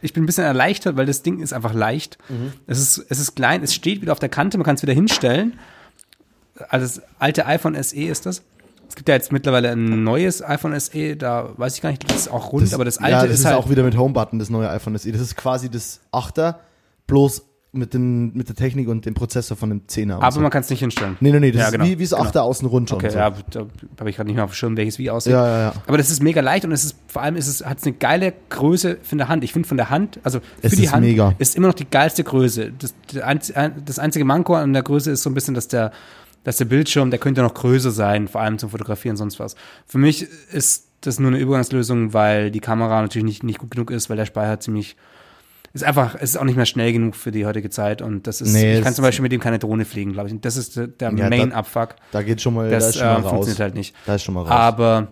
[SPEAKER 1] ich bin ein bisschen erleichtert, weil das Ding ist einfach leicht.
[SPEAKER 2] Mhm.
[SPEAKER 1] Es ist, es ist klein, es steht wieder auf der Kante, man kann es wieder hinstellen. Also das alte iPhone SE ist das. Es gibt ja jetzt mittlerweile ein neues iPhone SE, da weiß ich gar nicht, das ist auch rund, aber das alte
[SPEAKER 2] ja, das
[SPEAKER 1] ist,
[SPEAKER 2] ist
[SPEAKER 1] halt,
[SPEAKER 2] auch wieder mit Homebutton, das neue iPhone SE. Das ist quasi das 8er, bloß mit, dem, mit der Technik und dem Prozessor von dem 10er. und
[SPEAKER 1] aber
[SPEAKER 2] so.
[SPEAKER 1] man kann es nicht hinstellen.
[SPEAKER 2] Nee, nee, nee, das
[SPEAKER 1] Ja,
[SPEAKER 2] ist
[SPEAKER 1] genau,
[SPEAKER 2] wie, wie das
[SPEAKER 1] genau.
[SPEAKER 2] 8er außen rund schon.
[SPEAKER 1] Okay,
[SPEAKER 2] so.
[SPEAKER 1] ja, da habe ich gerade nicht mehr auf dem Schirm, welches wie aussieht.
[SPEAKER 2] ja, ja, ja.
[SPEAKER 1] Aber das ist mega leicht und es ist vor allem ist es hat es eine geile Größe von der Hand. Ich finde von der Hand, also für
[SPEAKER 2] Es
[SPEAKER 1] die
[SPEAKER 2] ist
[SPEAKER 1] Hand
[SPEAKER 2] mega.
[SPEAKER 1] ist immer noch die geilste Größe. Das, das einzige Manko an der Größe ist so ein bisschen, dass der dass der Bildschirm, der könnte noch größer sein, vor allem zum Fotografieren und sonst was. Für mich ist das nur eine Übergangslösung, weil die Kamera natürlich nicht, nicht gut genug ist, weil der Speicher ziemlich ist einfach, es ist auch nicht mehr schnell genug für die heutige Zeit und das ist,
[SPEAKER 2] Nee,
[SPEAKER 1] ich kann zum Beispiel mit dem keine Drohne fliegen, glaube ich. Und Das ist der, der
[SPEAKER 2] Ja,
[SPEAKER 1] Main
[SPEAKER 2] da-. Da geht schon mal, da
[SPEAKER 1] Das
[SPEAKER 2] ist schon mal
[SPEAKER 1] äh,
[SPEAKER 2] raus.
[SPEAKER 1] funktioniert halt nicht.
[SPEAKER 2] Da ist schon mal raus.
[SPEAKER 1] Aber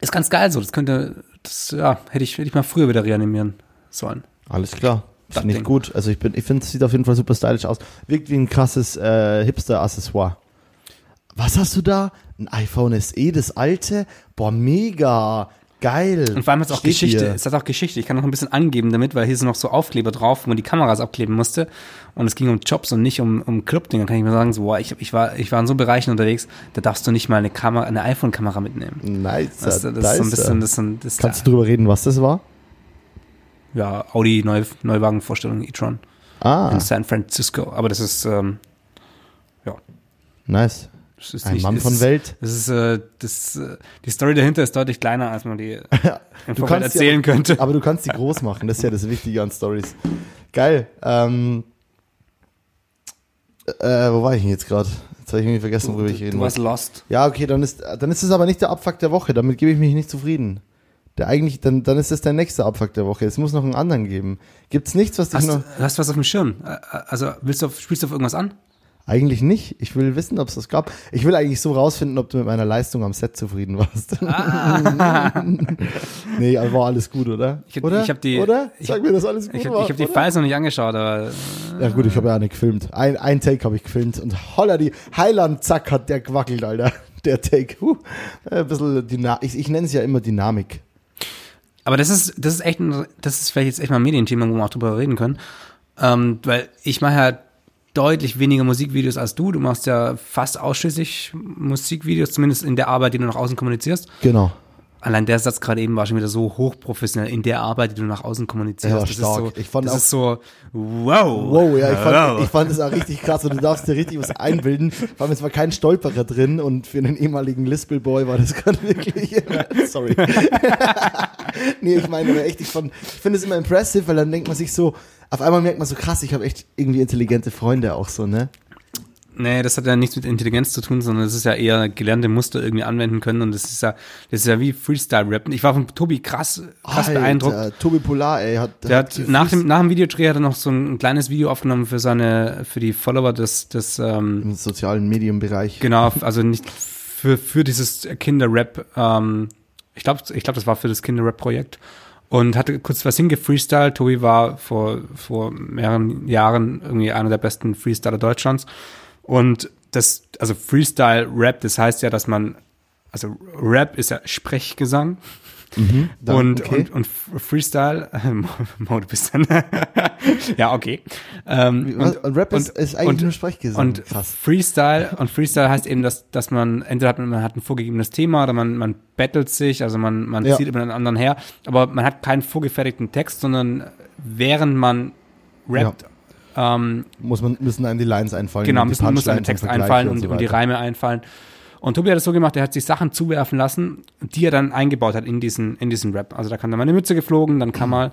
[SPEAKER 1] ist ganz geil so. Das könnte, das, ja, hätte ich, hätte ich mal früher wieder reanimieren sollen.
[SPEAKER 2] Alles klar. Finde ich gut. Also ich bin, ich finde, es sieht auf jeden Fall super stylisch aus. Wirkt wie ein krasses äh, Hipster-Accessoire. Was hast du da? Ein iPhone SE, das alte? Boah, mega. Geil.
[SPEAKER 1] Und vor allem hat es auch Geschichte.
[SPEAKER 2] hier.
[SPEAKER 1] Es hat auch Geschichte. Ich kann noch ein bisschen angeben damit, weil hier sind noch so Aufkleber drauf, wo man die Kameras abkleben musste. Und es ging um Jobs und nicht um, um Club-Ding. Dann kann ich mir sagen, so, boah, ich, ich, war, ich war in so Bereichen unterwegs, da darfst du nicht mal eine Kamera, eine iPhone-Kamera mitnehmen.
[SPEAKER 2] Nice.
[SPEAKER 1] Das, das ist so ein bisschen, das, so das
[SPEAKER 2] Kannst du drüber reden, was das war?
[SPEAKER 1] ja, Audi Neu, Neuwagenvorstellung e-tron
[SPEAKER 2] Ah,
[SPEAKER 1] in San Francisco. Aber das ist, ähm, ja,
[SPEAKER 2] nice.
[SPEAKER 1] Das ist
[SPEAKER 2] Ein
[SPEAKER 1] nicht,
[SPEAKER 2] Mann
[SPEAKER 1] das
[SPEAKER 2] von
[SPEAKER 1] ist,
[SPEAKER 2] Welt.
[SPEAKER 1] Das ist, äh, das, äh, die Story dahinter ist deutlich kleiner, als man die
[SPEAKER 2] Du kannst
[SPEAKER 1] erzählen
[SPEAKER 2] aber,
[SPEAKER 1] könnte.
[SPEAKER 2] Aber du kannst die groß machen, das ist ja das Wichtige an Stories. Geil. Ähm, äh, wo war ich denn jetzt gerade? Jetzt habe ich irgendwie vergessen, worüber ich
[SPEAKER 1] Du
[SPEAKER 2] reden
[SPEAKER 1] warst
[SPEAKER 2] wollte.
[SPEAKER 1] lost.
[SPEAKER 2] Ja, okay, dann ist, dann ist es aber nicht der Abfuck der Woche. Damit gebe ich mich nicht zufrieden. Der eigentlich, dann, dann ist es der nächste Abfuck der Woche. Es muss noch einen anderen geben. Gibt's nichts, was dich
[SPEAKER 1] Hast,
[SPEAKER 2] noch.
[SPEAKER 1] du hast du was auf dem Schirm? Äh, Also willst du auf, spielst du auf irgendwas an?
[SPEAKER 2] Eigentlich nicht. Ich will wissen, ob es das gab. Ich will eigentlich so rausfinden, ob du mit meiner Leistung am Set zufrieden warst. nee, aber war alles gut, oder?
[SPEAKER 1] Ich
[SPEAKER 2] oder?
[SPEAKER 1] ich hab die-
[SPEAKER 2] oder?
[SPEAKER 1] ich
[SPEAKER 2] Sag
[SPEAKER 1] hab-
[SPEAKER 2] mir, dass alles gut
[SPEAKER 1] Ich, ich habe die? Files noch nicht angeschaut, aber
[SPEAKER 2] Ja gut, ich habe ja auch nicht gefilmt. Ein, ein Take habe ich gefilmt und holla die Heiland, zack, hat der gewackelt, Alter. Der Take. Huh. Ein bisschen Dyna ich, ich nenne es ja immer Dynamik.
[SPEAKER 1] aber das ist das ist echt ein, das ist vielleicht jetzt echt mal ein Medienthema, wo wir auch drüber reden können, ähm, weil ich mache ja deutlich weniger Musikvideos als du. Du machst ja fast ausschließlich Musikvideos, zumindest in der Arbeit, die du nach außen kommunizierst.
[SPEAKER 2] Genau.
[SPEAKER 1] Allein der Satz gerade eben war schon wieder so hochprofessionell in der Arbeit, die du nach außen kommunizierst.
[SPEAKER 2] Ja,
[SPEAKER 1] das
[SPEAKER 2] stark.
[SPEAKER 1] ist so,
[SPEAKER 2] Ich fand
[SPEAKER 1] das
[SPEAKER 2] auch-
[SPEAKER 1] ist so, wow.
[SPEAKER 2] Wow, ja, ich fand,
[SPEAKER 1] Wow.
[SPEAKER 2] ich fand das auch richtig krass und du darfst dir richtig was einbilden. Vor allem, es war kein Stolperer drin und für einen ehemaligen Lispel-Boy war das gerade wirklich, sorry. nee, ich meine echt, ich, fand- ich finde es immer impressive, weil dann denkt man sich so, auf einmal merkt man so krass, ich habe echt irgendwie intelligente Freunde auch so, ne?
[SPEAKER 1] Nee, das hat ja nichts mit Intelligenz zu tun, sondern es ist ja eher gelernte Muster irgendwie anwenden können und das ist ja, das ist ja wie Freestyle-Rappen. Ich war von Tobi krass, krass
[SPEAKER 2] Alter,
[SPEAKER 1] beeindruckt.
[SPEAKER 2] Tobi Polar, ey, hat,
[SPEAKER 1] Der hat nach dem, nach dem Videodreh hat er noch so ein kleines Video aufgenommen für seine, für die Follower des, des, ähm,
[SPEAKER 2] im sozialen Medienbereich.
[SPEAKER 1] genau, also nicht für, für dieses Kinder-Rap, ähm, ich glaube, ich glaube, das war für das Kinder-Rap-Projekt. Und hatte kurz was hingefreestylt. Tobi war vor, vor mehreren Jahren irgendwie einer der besten Freestyler Deutschlands. Und das, also Freestyle-Rap, das heißt ja, dass man, also Rap ist ja Sprechgesang.
[SPEAKER 2] Dann,
[SPEAKER 1] und,
[SPEAKER 2] okay.
[SPEAKER 1] und, und Freestyle, Mo, du bist dann, ja, okay. Ähm,
[SPEAKER 2] Was? Und Rap ist- ist eigentlich
[SPEAKER 1] und,
[SPEAKER 2] nur Sprechgesang.
[SPEAKER 1] Und
[SPEAKER 2] Krass.
[SPEAKER 1] Freestyle, und Freestyle heißt eben, dass, dass man, entweder hat man, man hat ein vorgegebenes Thema oder man, man battelt sich, also man, man
[SPEAKER 2] Ja.
[SPEAKER 1] zieht über einen anderen her, aber man hat keinen vorgefertigten Text, sondern während man rappt, ähm,
[SPEAKER 2] Muss man, müssen einem die Lines einfallen.
[SPEAKER 1] Genau,
[SPEAKER 2] und
[SPEAKER 1] müssen, muss
[SPEAKER 2] Punchlines
[SPEAKER 1] Text
[SPEAKER 2] und
[SPEAKER 1] einfallen und,
[SPEAKER 2] so
[SPEAKER 1] und die. Reime einfallen. Und Tobi hat es so gemacht, er hat sich Sachen zuwerfen lassen, die er dann eingebaut hat in diesen, in diesen Rap. Also da kam dann mal eine Mütze geflogen, dann kam mal,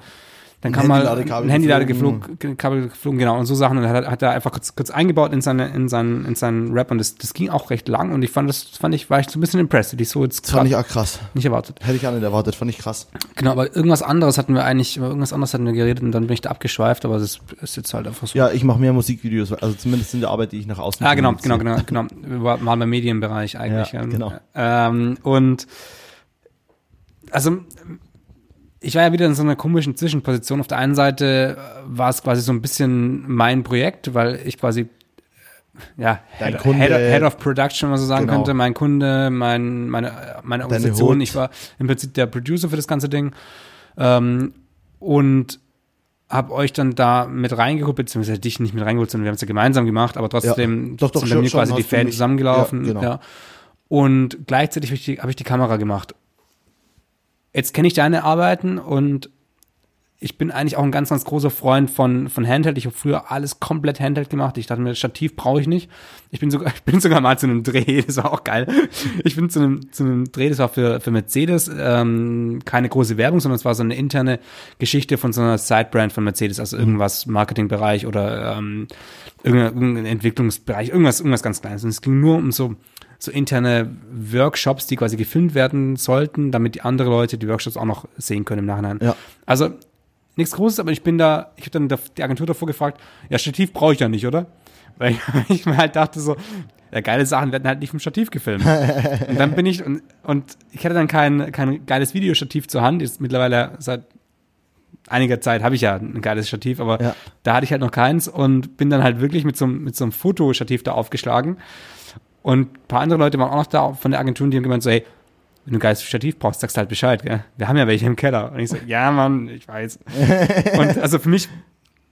[SPEAKER 1] dann kam mal
[SPEAKER 2] Handyladekabel
[SPEAKER 1] ein Handylade
[SPEAKER 2] geflogen.
[SPEAKER 1] geflogen, Kabel geflogen, genau, und so Sachen. Und hat, hat er einfach kurz, kurz eingebaut in seine, in seinen, in seinen Rap und das, das ging auch recht lang und ich fand das, fand ich, war ich so ein bisschen impressed, ich so jetzt
[SPEAKER 2] Das fand ich auch krass.
[SPEAKER 1] nicht erwartet.
[SPEAKER 2] Hätte ich auch nicht erwartet, fand ich krass.
[SPEAKER 1] Genau, aber irgendwas anderes hatten wir eigentlich, über irgendwas anderes hatten wir geredet und dann bin ich da abgeschweift, aber das ist jetzt halt einfach so.
[SPEAKER 2] Ja, ich mache mehr Musikvideos, also zumindest in der Arbeit, die ich nach außen
[SPEAKER 1] Ah, genau, genau, genau, genau. Wir war- waren beim Medienbereich eigentlich.
[SPEAKER 2] Ja,
[SPEAKER 1] ähm,
[SPEAKER 2] genau.
[SPEAKER 1] Ähm, und also ich war ja wieder in so einer komischen Zwischenposition. Auf der einen Seite äh, war es quasi so ein bisschen mein Projekt, weil ich quasi äh, ja, Head,
[SPEAKER 2] Kunde.
[SPEAKER 1] Head, Head of Production, wenn man so sagen
[SPEAKER 2] Genau.
[SPEAKER 1] könnte, mein Kunde, mein, meine, meine Organisation. Ich war im Prinzip der Producer für das ganze Ding. Ähm, und habe euch dann da mit reingeholt, beziehungsweise dich nicht mit reingeholt, sondern wir haben es ja gemeinsam gemacht, aber trotzdem
[SPEAKER 2] Doch, doch,
[SPEAKER 1] sind bei mir quasi die
[SPEAKER 2] mich-
[SPEAKER 1] zusammengelaufen.
[SPEAKER 2] ja,
[SPEAKER 1] Ja,
[SPEAKER 2] genau.
[SPEAKER 1] Und gleichzeitig habe ich, die, hab ich die Kamera gemacht. Jetzt kenne ich deine Arbeiten und ich bin eigentlich auch ein ganz, ganz großer Freund von, von Handheld. Ich habe früher alles komplett Handheld gemacht. Ich dachte mir, Stativ brauche ich nicht. Ich bin sogar, ich bin sogar mal zu einem Dreh, das war auch geil. Ich bin zu einem, zu einem Dreh, das war für, für Mercedes, ähm, keine große Werbung, sondern es war so eine interne Geschichte von so einer Sidebrand von Mercedes, also irgendwas Marketingbereich oder ähm, irgendein, irgendein Entwicklungsbereich, irgendwas, irgendwas ganz Kleines. Und es ging nur um so, so interne Workshops, die quasi gefilmt werden sollten, damit die andere Leute die Workshops auch noch sehen können im Nachhinein.
[SPEAKER 2] Ja.
[SPEAKER 1] Also nichts Großes, aber ich bin da, ich habe dann die Agentur davor gefragt, ja, Stativ brauche ich ja nicht, oder? Weil ich, mir halt dachte so, ja, geile Sachen werden halt nicht vom Stativ gefilmt. und dann bin ich, und, und ich hatte dann kein, kein geiles Videostativ zur Hand, jetzt mittlerweile seit einiger Zeit habe ich ja ein geiles Stativ, aber
[SPEAKER 2] Ja.
[SPEAKER 1] da hatte ich halt noch keins und bin dann halt wirklich mit so, mit so einem Fotostativ da aufgeschlagen. Und ein paar andere Leute waren auch noch da von der Agentur, die haben gemeint so, hey, wenn du ein geiles Stativ brauchst, sagst du halt Bescheid, gell? Wir haben ja welche im Keller. Und ich so, ja, Mann, ich weiß. und also für mich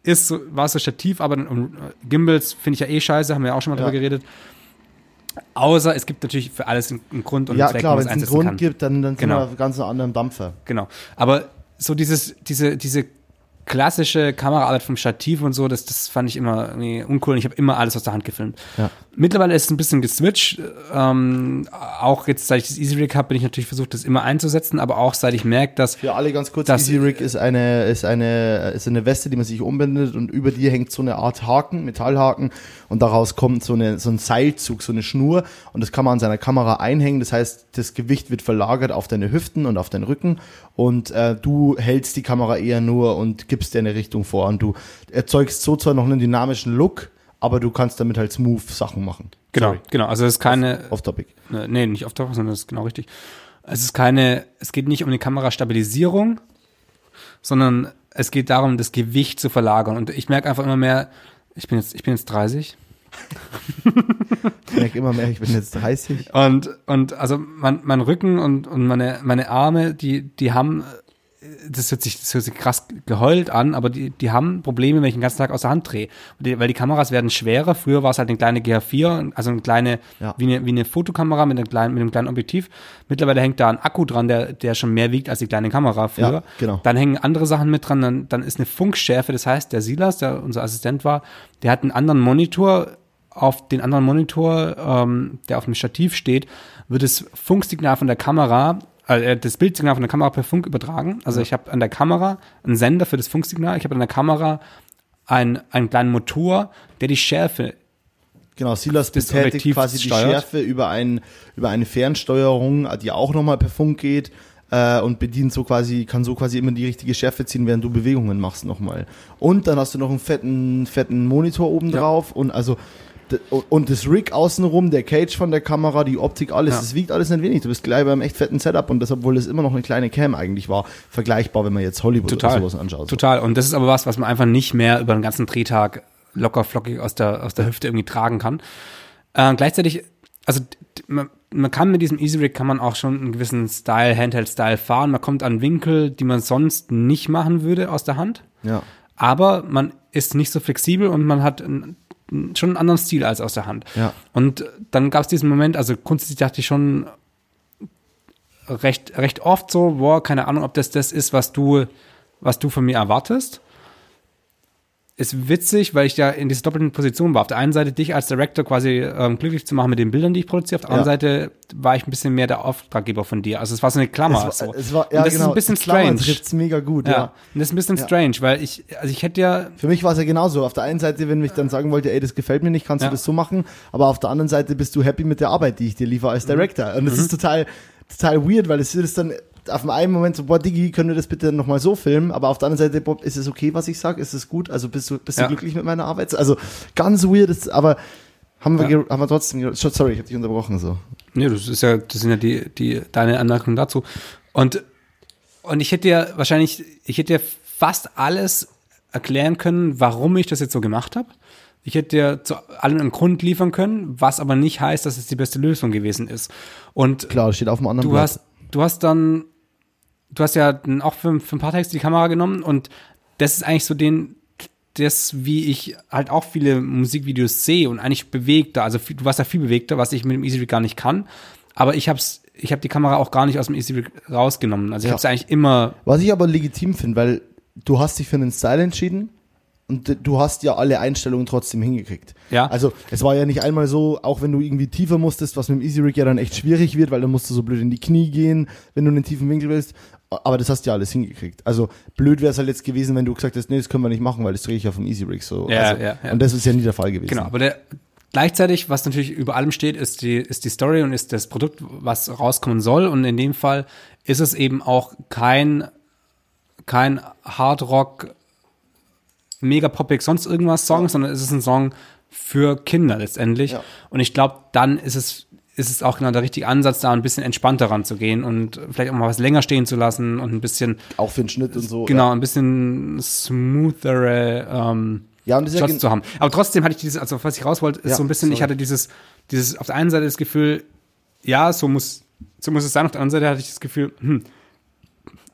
[SPEAKER 1] ist so, war es so Stativ, aber um, Gimbals finde ich ja eh scheiße, haben wir ja auch schon mal
[SPEAKER 2] Ja.
[SPEAKER 1] drüber geredet. Außer es gibt natürlich für alles einen Grund und
[SPEAKER 2] ja,
[SPEAKER 1] einen Zweck,
[SPEAKER 2] klar, wenn es einen Grund
[SPEAKER 1] kann.
[SPEAKER 2] gibt, dann, dann sind
[SPEAKER 1] Genau.
[SPEAKER 2] wir auf ganz anderen Dampfer.
[SPEAKER 1] Genau. Aber so dieses, diese, diese klassische Kameraarbeit vom Stativ und so, das, das fand ich immer irgendwie uncool. Und ich habe immer alles aus der Hand gefilmt.
[SPEAKER 2] Ja.
[SPEAKER 1] Mittlerweile ist es ein bisschen geswitcht. Ähm, auch jetzt, seit ich das Easy Rig habe, bin ich natürlich versucht, das immer einzusetzen, aber auch seit ich merke, dass
[SPEAKER 2] Für alle ganz kurz,
[SPEAKER 1] Das-
[SPEAKER 2] Easy Rig ist eine, ist, eine, ist eine Weste, die man sich umbindet und über die hängt so eine Art Haken, Metallhaken und daraus kommt so, eine, so ein Seilzug, so eine Schnur und das kann man an seiner Kamera einhängen. Das heißt, das Gewicht wird verlagert auf deine Hüften und auf deinen Rücken und äh, du hältst die Kamera eher nur und gibst dir eine Richtung vor und du erzeugst so zwar noch einen dynamischen Look, aber du kannst damit halt smooth Sachen machen.
[SPEAKER 1] genau,
[SPEAKER 2] Sorry,
[SPEAKER 1] genau, also es ist keine,
[SPEAKER 2] off topic.
[SPEAKER 1] äh, nee, nicht Tauchen, sondern das ist genau richtig. Es ist keine, es geht nicht um die Kamerastabilisierung, sondern es geht darum, das Gewicht zu verlagern. Und ich merke einfach immer mehr, ich bin jetzt, ich bin jetzt 30
[SPEAKER 2] Ich merke immer mehr, ich bin jetzt 30.
[SPEAKER 1] Und, und also mein, mein Rücken und, und meine, meine Arme, die, die haben, das hört sich, das hört sich krass geheult an, aber die, die haben Probleme, wenn ich den ganzen Tag aus der Hand drehe. Die, weil die Kameras werden schwerer. Früher war es halt eine kleine GH4, also eine kleine,
[SPEAKER 2] Ja.
[SPEAKER 1] wie, eine, wie eine Fotokamera mit einem kleinen, mit einem kleinen Objektiv. Mittlerweile hängt da ein Akku dran, der, der schon mehr wiegt als die kleine Kamera früher.
[SPEAKER 2] Ja, genau.
[SPEAKER 1] Dann hängen andere Sachen mit dran, dann, dann ist eine Funkschärfe. Das heißt, der Silas, der unser Assistent war, der hat einen anderen Monitor. Auf den anderen Monitor, ähm, der auf dem Stativ steht, wird das Funksignal von der Kamera, äh, das Bildsignal von der Kamera per Funk übertragen. Also ich habe an der Kamera einen Sender für das Funksignal, ich habe an der Kamera einen, einen kleinen Motor, der die Schärfe
[SPEAKER 2] Genau, Silas betätigt
[SPEAKER 1] Objektiv
[SPEAKER 2] quasi die
[SPEAKER 1] steuert.
[SPEAKER 2] Schärfe über, ein, über eine Fernsteuerung, die auch nochmal per Funk geht äh, und bedient so quasi, kann so quasi immer die richtige Schärfe ziehen, während du Bewegungen machst nochmal. Und dann hast du noch einen fetten, fetten Monitor oben
[SPEAKER 1] Ja.
[SPEAKER 2] drauf und also und das Rig außenrum, der Cage von der Kamera, die Optik, alles,
[SPEAKER 1] Ja.
[SPEAKER 2] das wiegt alles nicht wenig. Du bist gleich beim echt fetten Setup und das, obwohl es immer noch eine kleine Cam eigentlich war, vergleichbar, wenn man jetzt Hollywood
[SPEAKER 1] Total.
[SPEAKER 2] oder sowas anschaut.
[SPEAKER 1] Total. Und das ist aber was, was man einfach nicht mehr über den ganzen Drehtag locker flockig aus der, aus der Hüfte irgendwie tragen kann. Äh, gleichzeitig, also man, man kann mit diesem Easy Rig kann man auch schon einen gewissen Style, Handheld-Style fahren. Man kommt an Winkel, die man sonst nicht machen würde aus der Hand.
[SPEAKER 2] Ja.
[SPEAKER 1] Aber man ist nicht so flexibel und man hat einen, schon einen anderen Stil als aus der Hand.
[SPEAKER 2] Ja.
[SPEAKER 1] Und dann gab es diesen Moment, also grundsätzlich dachte ich schon recht, recht oft so, boah, keine Ahnung, ob das das ist, was du, was du von mir erwartest. Ist witzig, weil ich ja in dieser doppelten Position war. Auf der einen Seite dich als Director quasi ähm, glücklich zu machen mit den Bildern, die ich produziere. Auf der anderen Seite war ich ein bisschen mehr der Auftraggeber von dir. Also es war so eine Klammer.
[SPEAKER 2] Es war,
[SPEAKER 1] so.
[SPEAKER 2] es war,
[SPEAKER 1] Und
[SPEAKER 2] ja,
[SPEAKER 1] das
[SPEAKER 2] genau,
[SPEAKER 1] ist ein bisschen
[SPEAKER 2] die Klammern
[SPEAKER 1] strange.
[SPEAKER 2] trifft's mega gut,
[SPEAKER 1] Ja.
[SPEAKER 2] ja.
[SPEAKER 1] Und das ist ein bisschen
[SPEAKER 2] Ja.
[SPEAKER 1] strange, weil ich, also ich hätte ja,
[SPEAKER 2] Für mich war es ja genauso. Auf der einen Seite, wenn ich dann sagen wollte, ey, das gefällt mir nicht, kannst
[SPEAKER 1] Ja.
[SPEAKER 2] du das so machen. Aber auf der anderen Seite bist du happy mit der Arbeit, die ich dir liefere
[SPEAKER 1] Mhm.
[SPEAKER 2] als Director. Und das ist total, total weird, weil es ist dann auf dem einen Moment so, boah, Digi, können wir das bitte nochmal so filmen? Aber auf der anderen Seite, Bob, ist es okay, was ich sage? Ist es gut? Also bist du, bist
[SPEAKER 1] Ja.
[SPEAKER 2] du glücklich mit meiner Arbeit? Also ganz weird, ist, aber haben wir,
[SPEAKER 1] Ja.
[SPEAKER 2] haben wir trotzdem, sorry, ich habe dich unterbrochen, so.
[SPEAKER 1] Nee, das ist ja, das sind ja die, die, deine Anmerkungen dazu. Und, und ich hätte ja wahrscheinlich, ich hätte ja fast alles erklären können, warum ich das jetzt so gemacht habe. Ich hätte ja zu allem einen Grund liefern können, was aber nicht heißt, dass es die beste Lösung gewesen ist. Und
[SPEAKER 2] Klar, das steht auf dem anderen
[SPEAKER 1] du
[SPEAKER 2] Blatt.
[SPEAKER 1] hast, du hast dann, du hast ja auch für, für ein paar Texte die Kamera genommen und das ist eigentlich so den, das, wie ich halt auch viele Musikvideos sehe und eigentlich bewegter, also du warst ja viel bewegter, was ich mit dem Easy Rig gar nicht kann. Aber ich hab's, ich habe die Kamera auch gar nicht aus dem Easy Rig rausgenommen. Also ich
[SPEAKER 2] Ja.
[SPEAKER 1] habe es eigentlich immer,
[SPEAKER 2] Was ich aber legitim finde, weil du hast dich für einen Style entschieden und du hast ja alle Einstellungen trotzdem hingekriegt.
[SPEAKER 1] Ja.
[SPEAKER 2] Also es war ja nicht einmal so, auch wenn du irgendwie tiefer musstest, was mit dem Easy Rig ja dann echt schwierig wird, weil dann musst du so blöd in die Knie gehen, wenn du einen tiefen Winkel willst. Aber das hast du ja alles hingekriegt. Also blöd wäre es halt jetzt gewesen, wenn du gesagt hättest, nee, das können wir nicht machen, weil das drehe ich ja vom Easy Rig so.
[SPEAKER 1] Ja,
[SPEAKER 2] also,
[SPEAKER 1] ja, ja.
[SPEAKER 2] Und das ist ja nie der Fall gewesen.
[SPEAKER 1] genau, aber der, gleichzeitig, was natürlich über allem steht, ist die, ist die Story und ist das Produkt, was rauskommen soll. Und in dem Fall ist es eben auch kein, kein Hardrock, mega poppig, sonst irgendwas Song, sondern es ist ein Song für Kinder letztendlich.
[SPEAKER 2] Ja.
[SPEAKER 1] Und ich glaube, dann ist es, ist es auch genau der richtige Ansatz, da ein bisschen entspannter ranzugehen und vielleicht auch mal was länger stehen zu lassen und ein bisschen,
[SPEAKER 2] Auch für den Schnitt und so.
[SPEAKER 1] genau, ein bisschen smoothere, ähm,
[SPEAKER 2] Ja, und ja
[SPEAKER 1] Shots zu haben. Aber trotzdem hatte ich dieses, also was ich raus wollte, ist
[SPEAKER 2] Ja,
[SPEAKER 1] so ein bisschen, ich
[SPEAKER 2] sorry.
[SPEAKER 1] hatte dieses, dieses, auf der einen Seite das Gefühl, ja, so muss, so muss es sein. Auf der anderen Seite hatte ich das Gefühl, hm,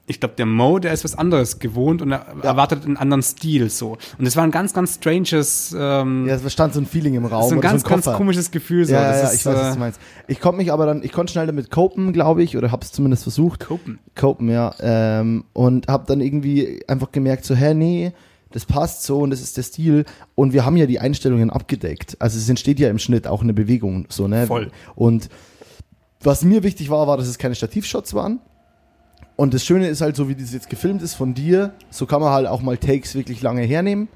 [SPEAKER 1] ich glaube, der Mo, der ist was anderes gewohnt und er erwartet einen anderen Stil so. Und es war ein ganz, ganz stranges, ähm,
[SPEAKER 2] Ja, es stand so ein Feeling im Raum.
[SPEAKER 1] so ein ganz,
[SPEAKER 2] so ein
[SPEAKER 1] ganz komisches Gefühl so.
[SPEAKER 2] Ja,
[SPEAKER 1] das
[SPEAKER 2] ja,
[SPEAKER 1] ist,
[SPEAKER 2] ich weiß, was
[SPEAKER 1] äh,
[SPEAKER 2] du meinst. Ich konnte mich aber dann, ich konnte schnell damit copen, glaube ich, oder habe es zumindest versucht.
[SPEAKER 1] Copen.
[SPEAKER 2] Copen, ja. Ähm, und habe dann irgendwie einfach gemerkt, so, hä, nee, das passt so und das ist der Stil. Und wir haben ja die Einstellungen abgedeckt. Also es entsteht ja im Schnitt auch eine Bewegung, so, ne?
[SPEAKER 1] Voll.
[SPEAKER 2] Und was mir wichtig war, war, dass es keine Stativshots waren. Und das Schöne ist halt, so wie das jetzt gefilmt ist von dir, so kann man halt auch mal Takes wirklich lange hernehmen.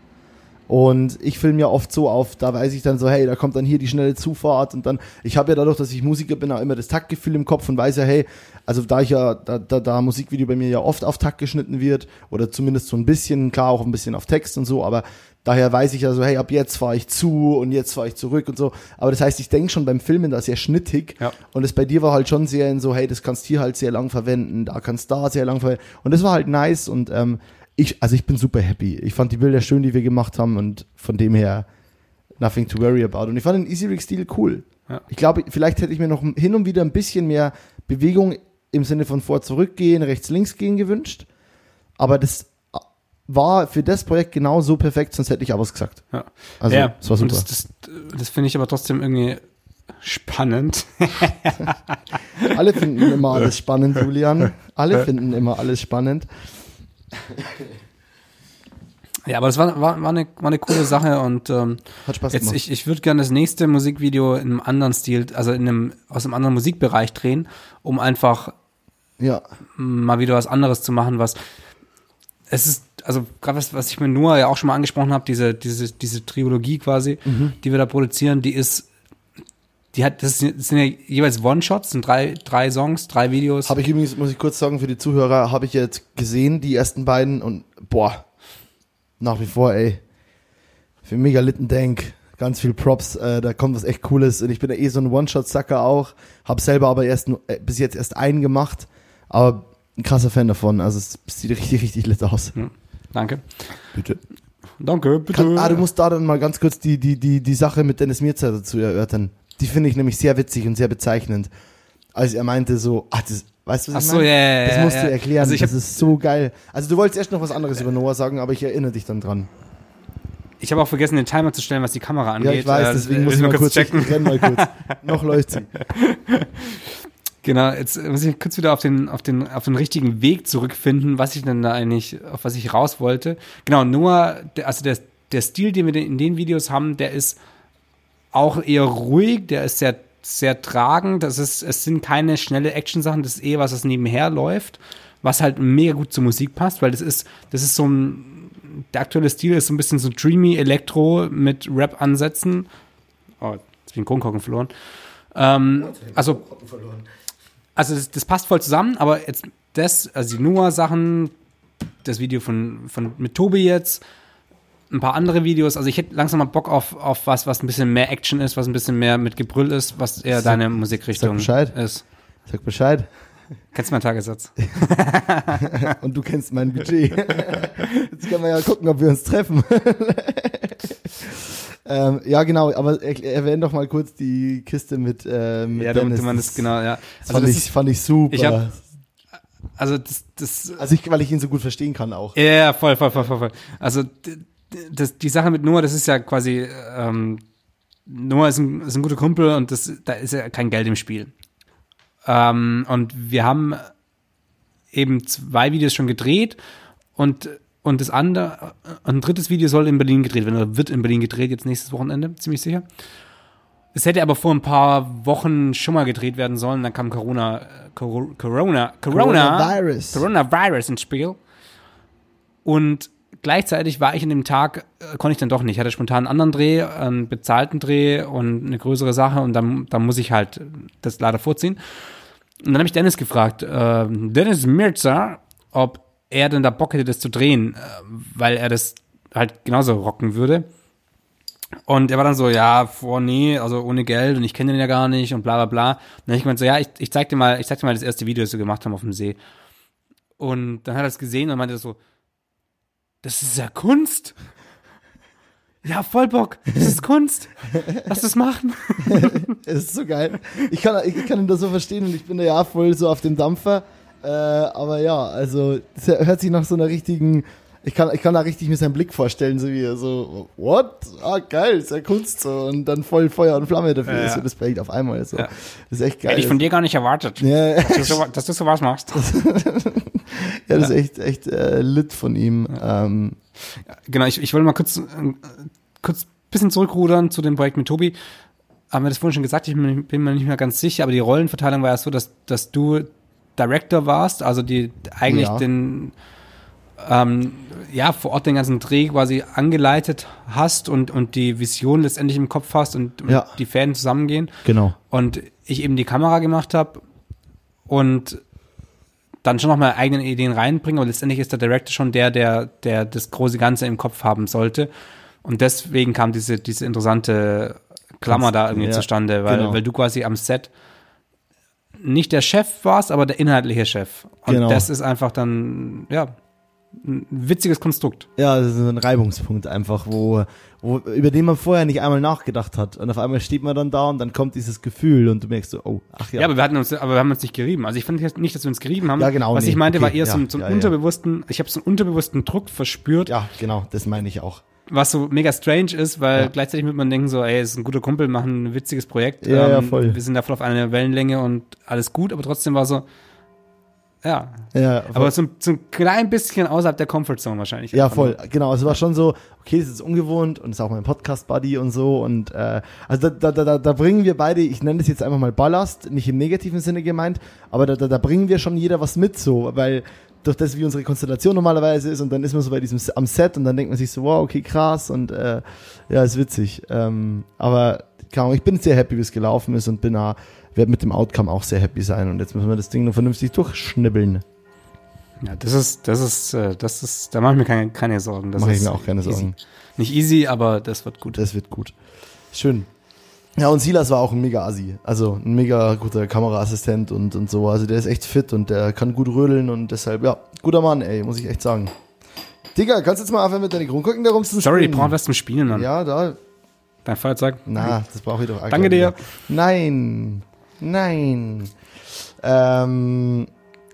[SPEAKER 2] Und ich filme ja oft so auf, da weiß ich dann so, hey, da kommt dann hier die schnelle Zufahrt und dann, ich habe ja dadurch, dass ich Musiker bin, auch immer das Taktgefühl im Kopf und weiß ja, hey, also da ich ja, da, da, da Musikvideo bei mir ja oft auf Takt geschnitten wird oder zumindest so ein bisschen, klar auch ein bisschen auf Text und so, aber daher weiß ich ja so, hey, ab jetzt fahre ich zu und jetzt fahre ich zurück und so. Aber das heißt, ich denke schon beim Filmen da sehr schnittig
[SPEAKER 1] Ja.
[SPEAKER 2] und das bei dir war halt schon sehr in so, hey, das kannst hier halt sehr lang verwenden, da kannst da sehr lang verwenden. Und das war halt nice und ähm, ich, also ich bin super happy. Ich fand die Bilder schön, die wir gemacht haben und von dem her nothing to worry about. Und ich fand den Easy Rig Stil cool.
[SPEAKER 1] Ja.
[SPEAKER 2] Ich glaube, vielleicht hätte ich mir noch hin und wieder ein bisschen mehr Bewegung im Sinne von vor zurück gehen, rechts links gehen gewünscht. Aber das war für das Projekt genau so perfekt, sonst hätte ich auch was gesagt.
[SPEAKER 1] Ja.
[SPEAKER 2] Also,
[SPEAKER 1] ja,
[SPEAKER 2] es war super.
[SPEAKER 1] das, das, das finde ich aber trotzdem irgendwie spannend.
[SPEAKER 2] Alle finden immer alles spannend, Julian. Alle finden immer alles spannend.
[SPEAKER 1] Ja, aber das war, war, war, eine, war eine coole Sache und ähm,
[SPEAKER 2] Hat Spaß
[SPEAKER 1] jetzt,
[SPEAKER 2] gemacht.
[SPEAKER 1] ich, ich würde gerne das nächste Musikvideo in einem anderen Stil, also in einem, aus einem anderen Musikbereich drehen, um einfach
[SPEAKER 2] ja,
[SPEAKER 1] mal wieder was anderes zu machen, was es ist, also gerade was, was ich mit Noah ja auch schon mal angesprochen habe, diese, diese, diese Trilogie quasi,
[SPEAKER 2] Mhm.
[SPEAKER 1] die wir da produzieren, die ist, die hat, das sind, ja jeweils One-Shots, sind drei, drei Songs, drei Videos.
[SPEAKER 2] habe ich übrigens, muss ich kurz sagen, für die Zuhörer, habe ich jetzt gesehen, die ersten beiden und boah, nach wie vor, ey, für mega litten Denk, ganz viel Props, äh, da kommt was echt Cooles und ich bin ja eh so ein One-Shot-Sucker auch, habe selber aber erst äh, bis jetzt erst einen gemacht, aber ein krasser Fan davon, also es sieht richtig, richtig lit aus.
[SPEAKER 1] Danke.
[SPEAKER 2] Bitte.
[SPEAKER 1] Danke, bitte.
[SPEAKER 2] Kann, ah, du musst da dann mal ganz kurz die, die, die, die Sache mit Dennis Mirza dazu erörtern. Die finde ich nämlich sehr witzig und sehr bezeichnend. Als er meinte so, ah, das, weißt du, was
[SPEAKER 1] Ach
[SPEAKER 2] ich
[SPEAKER 1] so,
[SPEAKER 2] meine?
[SPEAKER 1] ja, ja,
[SPEAKER 2] Das musst
[SPEAKER 1] ja.
[SPEAKER 2] du erklären,
[SPEAKER 1] Also ich
[SPEAKER 2] das ist so geil. Also du wolltest erst noch was anderes über Noah sagen, aber ich erinnere dich dann dran.
[SPEAKER 1] Ich habe auch vergessen, den Timer zu stellen, was die Kamera angeht.
[SPEAKER 2] Ja, ich weiß,
[SPEAKER 1] Äh,
[SPEAKER 2] deswegen
[SPEAKER 1] äh,
[SPEAKER 2] muss ich
[SPEAKER 1] müssen
[SPEAKER 2] mal
[SPEAKER 1] wir
[SPEAKER 2] kurz,
[SPEAKER 1] checken.
[SPEAKER 2] ich renn mal kurz. noch läuft sie.
[SPEAKER 1] Genau, jetzt muss ich kurz wieder auf den, auf den, auf den richtigen Weg zurückfinden, was ich denn da eigentlich, auf was ich raus wollte. Genau, der, also der, der Stil, den wir in den Videos haben, der ist auch eher ruhig, der ist sehr, sehr tragend. Das ist, es sind keine schnelle Action-Sachen, das ist eher was, das nebenher läuft, was halt mega gut zur Musik passt, weil das ist, das ist so ein, der aktuelle Stil ist so ein bisschen so dreamy Elektro mit Rap-Ansätzen. Oh, jetzt hab ich Kronkorken verloren. Ähm, also, also das, das passt voll zusammen, aber jetzt das, also die Noah-Sachen, das Video von, von mit Tobi jetzt, ein paar andere Videos, also ich hätte langsam mal Bock auf, auf was, was ein bisschen mehr Action ist, was ein bisschen mehr mit Gebrüll ist, was eher
[SPEAKER 2] Sag-
[SPEAKER 1] deine Musikrichtung
[SPEAKER 2] Bescheid.
[SPEAKER 1] ist.
[SPEAKER 2] Sag Bescheid.
[SPEAKER 1] Kennst du meinen Tagessatz?
[SPEAKER 2] Und du kennst mein Budget. Jetzt können wir ja gucken, ob wir uns treffen. ähm, ja, genau, aber er, erwähne doch mal kurz die Kiste mit, äh, mit
[SPEAKER 1] Ja, du,
[SPEAKER 2] Dennis.
[SPEAKER 1] meinst,
[SPEAKER 2] Das-
[SPEAKER 1] genau, ja. Also
[SPEAKER 2] fand, ich,
[SPEAKER 1] ist,
[SPEAKER 2] fand ich super.
[SPEAKER 1] Ich hab- also das, das
[SPEAKER 2] also ich, weil ich ihn so gut verstehen kann auch.
[SPEAKER 1] Ja, ja, voll, voll, voll, voll, voll. Also das, die Sache mit Noah, das ist ja quasi, ähm, Noah ist ein, ist ein guter Kumpel und das, da ist ja kein Geld im Spiel. Ähm, und wir haben eben zwei Videos schon gedreht und und das andere, ein drittes Video soll in Berlin gedreht werden, oder wird in Berlin gedreht, jetzt nächstes Wochenende, ziemlich sicher. Es hätte aber vor ein paar Wochen schon mal gedreht werden sollen, dann kam Corona, äh, Cor- Corona, Corona,
[SPEAKER 2] Coronavirus.
[SPEAKER 1] Coronavirus ins Spiel. Und gleichzeitig war ich an dem Tag, äh, konnte ich dann doch nicht. Ich hatte spontan einen anderen Dreh, einen bezahlten Dreh und eine größere Sache und dann, dann muss ich halt das leider vorziehen. Und dann habe ich Dennis gefragt, äh, Dennis Mirza, ob er denn da Bock hätte, das zu drehen, äh, weil er das halt genauso rocken würde. Und er war dann so, ja, vor, nee, also ohne Geld und ich kenne den ja gar nicht und bla bla bla. Und dann hab ich gemeint so, ja, ich, ich zeig dir mal, ich zeig dir mal das erste Video, das wir gemacht haben auf dem See. Und dann hat er es gesehen und meinte so, das ist ja Kunst. ja, voll Bock. Das ist Kunst. Lass das machen.
[SPEAKER 2] Es ist so geil. Ich kann, ich kann ihn da so verstehen und ich bin da ja voll so auf dem Dampfer. Äh, aber ja, also das hört sich nach so einer richtigen. Ich kann, ich kann da richtig mir seinen Blick vorstellen, so wie er so, what? Ah, geil, ist ja Kunst so. Und dann voll Feuer und Flamme dafür
[SPEAKER 1] Ja,
[SPEAKER 2] ist für das Projekt auf einmal so.
[SPEAKER 1] Ja.
[SPEAKER 2] Das ist echt geil.
[SPEAKER 1] Hätte ich von dir gar nicht erwartet,
[SPEAKER 2] ja,
[SPEAKER 1] dass du, so, dass du sowas machst.
[SPEAKER 2] ja, das ist echt, echt äh, lit von ihm. Ähm,
[SPEAKER 1] Genau, ich, ich wollte mal kurz, äh, kurz ein bisschen zurückrudern zu dem Projekt mit Tobi. Haben wir das vorhin schon gesagt, ich bin, mir- nicht mehr ganz sicher, aber die Rollenverteilung war ja so, dass, dass du Director warst, also die eigentlich
[SPEAKER 2] Ja.
[SPEAKER 1] den ähm, ja, vor Ort den ganzen Dreh quasi angeleitet hast und, und die Vision letztendlich im Kopf hast und, und
[SPEAKER 2] Ja.
[SPEAKER 1] die Fäden zusammengehen.
[SPEAKER 2] genau.
[SPEAKER 1] Und ich eben die Kamera gemacht habe und dann schon noch meine eigenen Ideen reinbringe, aber letztendlich ist der Director schon der, der, der das große Ganze im Kopf haben sollte. Und deswegen kam diese, diese interessante Klammer da irgendwie
[SPEAKER 2] Ja,
[SPEAKER 1] zustande, weil,
[SPEAKER 2] genau.
[SPEAKER 1] weil du quasi am Set nicht der Chef warst, aber der inhaltliche Chef. Und
[SPEAKER 2] Genau.
[SPEAKER 1] das ist einfach dann, ja, ein witziges Konstrukt.
[SPEAKER 2] Ja, das ist ein Reibungspunkt einfach, wo, wo, über den man vorher nicht einmal nachgedacht hat. Und auf einmal steht man dann da und dann kommt dieses Gefühl und du merkst so, oh, ach ja.
[SPEAKER 1] Ja, aber wir hatten uns, aber wir haben uns nicht gerieben. Also ich fand jetzt nicht, dass wir uns gerieben haben.
[SPEAKER 2] Ja, genau,
[SPEAKER 1] Was
[SPEAKER 2] nee,
[SPEAKER 1] ich meinte, war
[SPEAKER 2] okay,
[SPEAKER 1] eher
[SPEAKER 2] ja,
[SPEAKER 1] so, ein- so ein
[SPEAKER 2] ja, ja.
[SPEAKER 1] unterbewussten, ich habe so einen unterbewussten Druck verspürt,
[SPEAKER 2] ja, genau, das meine ich auch.
[SPEAKER 1] was so mega strange ist, weil
[SPEAKER 2] Ja.
[SPEAKER 1] gleichzeitig wird man denken so, ey, es ist ein guter Kumpel, machen ein witziges Projekt. ähm,
[SPEAKER 2] Ja, ja, voll.
[SPEAKER 1] Wir sind da voll auf einer Wellenlänge und alles gut, aber trotzdem war so, ja.
[SPEAKER 2] Ja,
[SPEAKER 1] Aber so, ein- so ein klein bisschen außerhalb der Comfortzone wahrscheinlich.
[SPEAKER 2] Ja,
[SPEAKER 1] Einfach
[SPEAKER 2] voll. Genau. Es war schon so, okay, das ist ungewohnt und ist auch mein Podcast-Buddy und so. Und äh, also da, da, da, da bringen wir beide, ich nenne das jetzt einfach mal Ballast, nicht im negativen Sinne gemeint, aber da, da, da bringen wir schon jeder was mit so, weil durch das, wie unsere Konstellation normalerweise ist und dann ist man so bei diesem am Set und dann denkt man sich so, wow, okay, krass und äh, ja, ist witzig. Ähm, aber ich bin sehr happy, wie es gelaufen ist und bin da, werde mit dem Outcome auch sehr happy sein und jetzt müssen wir das Ding nur vernünftig durchschnibbeln.
[SPEAKER 1] Ja, das ist, das ist, äh, das ist, da mache ich mir keine, keine Sorgen. Das
[SPEAKER 2] Mache ich mir auch keine
[SPEAKER 1] easy.
[SPEAKER 2] Sorgen.
[SPEAKER 1] Nicht easy, aber das wird gut.
[SPEAKER 2] Das wird gut. Schön. Ja, und Silas war auch ein mega Assi. Also ein mega guter Kameraassistent und, und so. Also der ist echt fit und der kann gut rödeln und deshalb, ja, guter Mann, ey, muss ich echt sagen. Digga, kannst du jetzt mal aufhören mit deinen Kronkorken da rumzuspielen?
[SPEAKER 1] Sorry, ich brauche was zum Spielen, Mann.
[SPEAKER 2] Ja, da.
[SPEAKER 1] Dein Feuerzeug?
[SPEAKER 2] Na, das brauche ich doch.
[SPEAKER 1] Danke dir.
[SPEAKER 2] wieder. Nein. Nein. Ähm,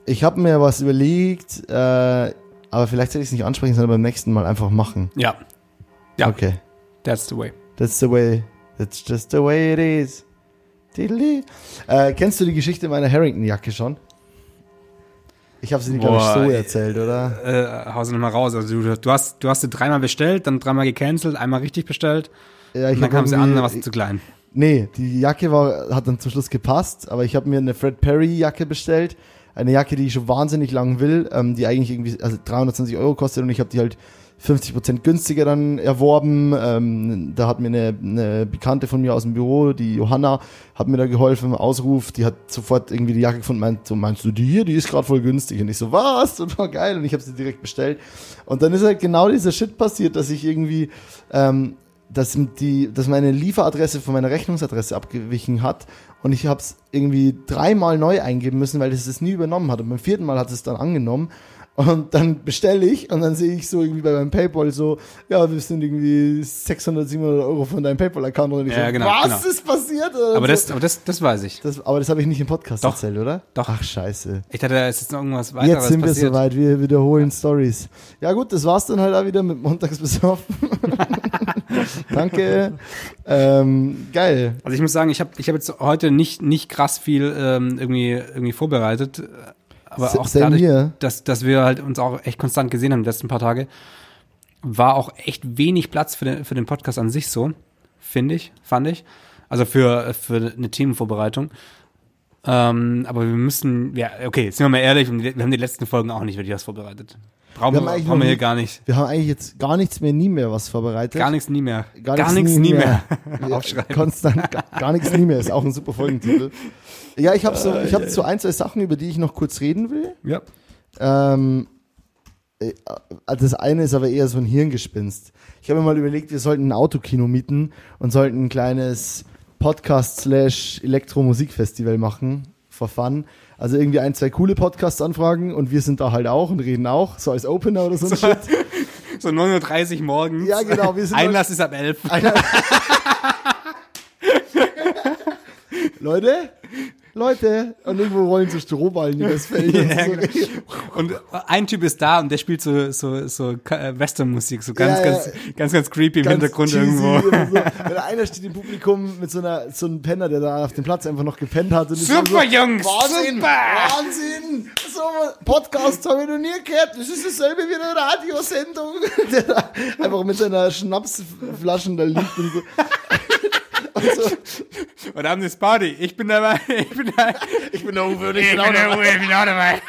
[SPEAKER 2] ich habe mir was überlegt, äh, aber vielleicht soll ich es nicht ansprechen, sondern beim nächsten Mal einfach machen.
[SPEAKER 1] Ja. Ja.
[SPEAKER 2] Okay.
[SPEAKER 1] That's the way.
[SPEAKER 2] That's the way. That's just the way it is. Äh, kennst du die Geschichte meiner Harrington-Jacke schon? Ich habe sie glaube ich, so
[SPEAKER 1] äh,
[SPEAKER 2] erzählt, oder?
[SPEAKER 1] Äh, hau sie nochmal raus. Also du, du hast, du hast sie dreimal bestellt, dann dreimal gecancelt, einmal richtig bestellt.
[SPEAKER 2] Ja,
[SPEAKER 1] und dann kam sie an, dann war sie zu klein.
[SPEAKER 2] Nee, die Jacke war, hat dann zum Schluss gepasst, aber ich habe mir eine Fred Perry Jacke bestellt. Eine Jacke, die ich schon wahnsinnig lang will, ähm, die eigentlich irgendwie also 320 Euro kostet und ich habe die halt 50% günstiger dann erworben. Ähm, da hat mir eine, eine Bekannte von mir aus dem Büro, die Johanna, hat mir da geholfen im Ausruf. Die hat sofort irgendwie die Jacke gefunden, meint, so, meinst du die hier? Die ist gerade voll günstig. Und ich so, was? Und war geil. Und ich habe sie direkt bestellt. Und dann ist halt genau dieser Shit passiert, dass ich irgendwie ähm, dass, die, dass meine Lieferadresse von meiner Rechnungsadresse abgewichen hat und ich habe es irgendwie dreimal neu eingeben müssen, weil es es nie übernommen hat. Und beim vierten Mal hat es dann angenommen. Und dann bestelle ich und dann sehe ich so irgendwie bei meinem Paypal so, ja, wir sind irgendwie 600, 700 Euro von deinem Paypal-Account. Und ich
[SPEAKER 1] Ja,
[SPEAKER 2] so,
[SPEAKER 1] genau,
[SPEAKER 2] was
[SPEAKER 1] genau.
[SPEAKER 2] ist passiert? Und
[SPEAKER 1] Aber
[SPEAKER 2] so,
[SPEAKER 1] das, aber das, das weiß ich.
[SPEAKER 2] das, aber das habe ich nicht im Podcast
[SPEAKER 1] Doch.
[SPEAKER 2] erzählt, oder?
[SPEAKER 1] Doch.
[SPEAKER 2] Ach, scheiße.
[SPEAKER 1] Ich dachte, da ist jetzt noch irgendwas weiteres
[SPEAKER 2] Jetzt sind wir
[SPEAKER 1] passiert.
[SPEAKER 2] soweit, wir wiederholen Stories. Ja gut, das war's dann halt auch wieder mit Montags besoffen. Danke. Ähm, geil.
[SPEAKER 1] Also ich muss sagen, ich habe ich hab jetzt heute nicht, nicht krass viel ähm, irgendwie, irgendwie vorbereitet. Aber
[SPEAKER 2] S-
[SPEAKER 1] auch dadurch, dass, dass wir halt uns auch echt konstant gesehen haben die letzten paar Tage, war auch echt wenig Platz für den, für den Podcast an sich so, finde ich, fand ich. Also für, für eine Themenvorbereitung. Ähm, aber wir müssen, ja, okay, sind wir mal ehrlich, wir haben die letzten Folgen auch nicht wirklich was vorbereitet. Brauchen
[SPEAKER 2] Wir haben eigentlich
[SPEAKER 1] brauchen wir hier
[SPEAKER 2] nie-
[SPEAKER 1] gar nicht.
[SPEAKER 2] Wir haben eigentlich jetzt gar nichts mehr, nie mehr was vorbereitet.
[SPEAKER 1] Gar nichts, nie mehr.
[SPEAKER 2] Gar nichts, nie mehr. Ja,
[SPEAKER 1] Aufschreiben.
[SPEAKER 2] Konstant, gar, gar nichts nie mehr ist auch ein super Folgentitel. Ja, ich habe so, ich habe so ein, zwei Sachen, über die ich noch kurz reden will.
[SPEAKER 1] Ja.
[SPEAKER 2] Ähm, äh, das eine ist aber eher so ein Hirngespinst. Ich habe mir mal überlegt, wir sollten ein Autokino mieten und sollten ein kleines Podcast-slash-Elektromusikfestival machen. For fun. Also irgendwie ein, zwei coole Podcasts anfragen und wir sind da halt auch und reden auch, so als Opener oder so ein Shit.
[SPEAKER 1] so 9.30 Uhr morgens.
[SPEAKER 2] Ja, genau, wir sind
[SPEAKER 1] Einlass ist ab 11.
[SPEAKER 2] Leute, Leute, und irgendwo rollen so Strohballen übers Feld.
[SPEAKER 1] Ja, genau. Und ein Typ ist da und der spielt so, so, so äh, Western-Musik, so ganz,
[SPEAKER 2] Ja,
[SPEAKER 1] ganz, ganz, ganz creepy im
[SPEAKER 2] Ganz
[SPEAKER 1] Hintergrund
[SPEAKER 2] cheesy
[SPEAKER 1] irgendwo.
[SPEAKER 2] So. Einer steht im Publikum mit so einer so einem Penner, der da auf dem Platz einfach noch gepennt hat. Und
[SPEAKER 1] Super,
[SPEAKER 2] so,
[SPEAKER 1] Jungs,
[SPEAKER 2] Wahnsinn,
[SPEAKER 1] super.
[SPEAKER 2] Wahnsinn! So Podcast habe ich noch nie gehört. Das ist dasselbe wie eine Radiosendung. Der da einfach mit seiner Schnapsflaschen da liegt und so. Und so.
[SPEAKER 1] Und haben das Party. Ich bin dabei. Ich bin dabei.
[SPEAKER 2] Ich bin der Uwe und
[SPEAKER 1] Ich bin der Uwe, ich bin auch dabei.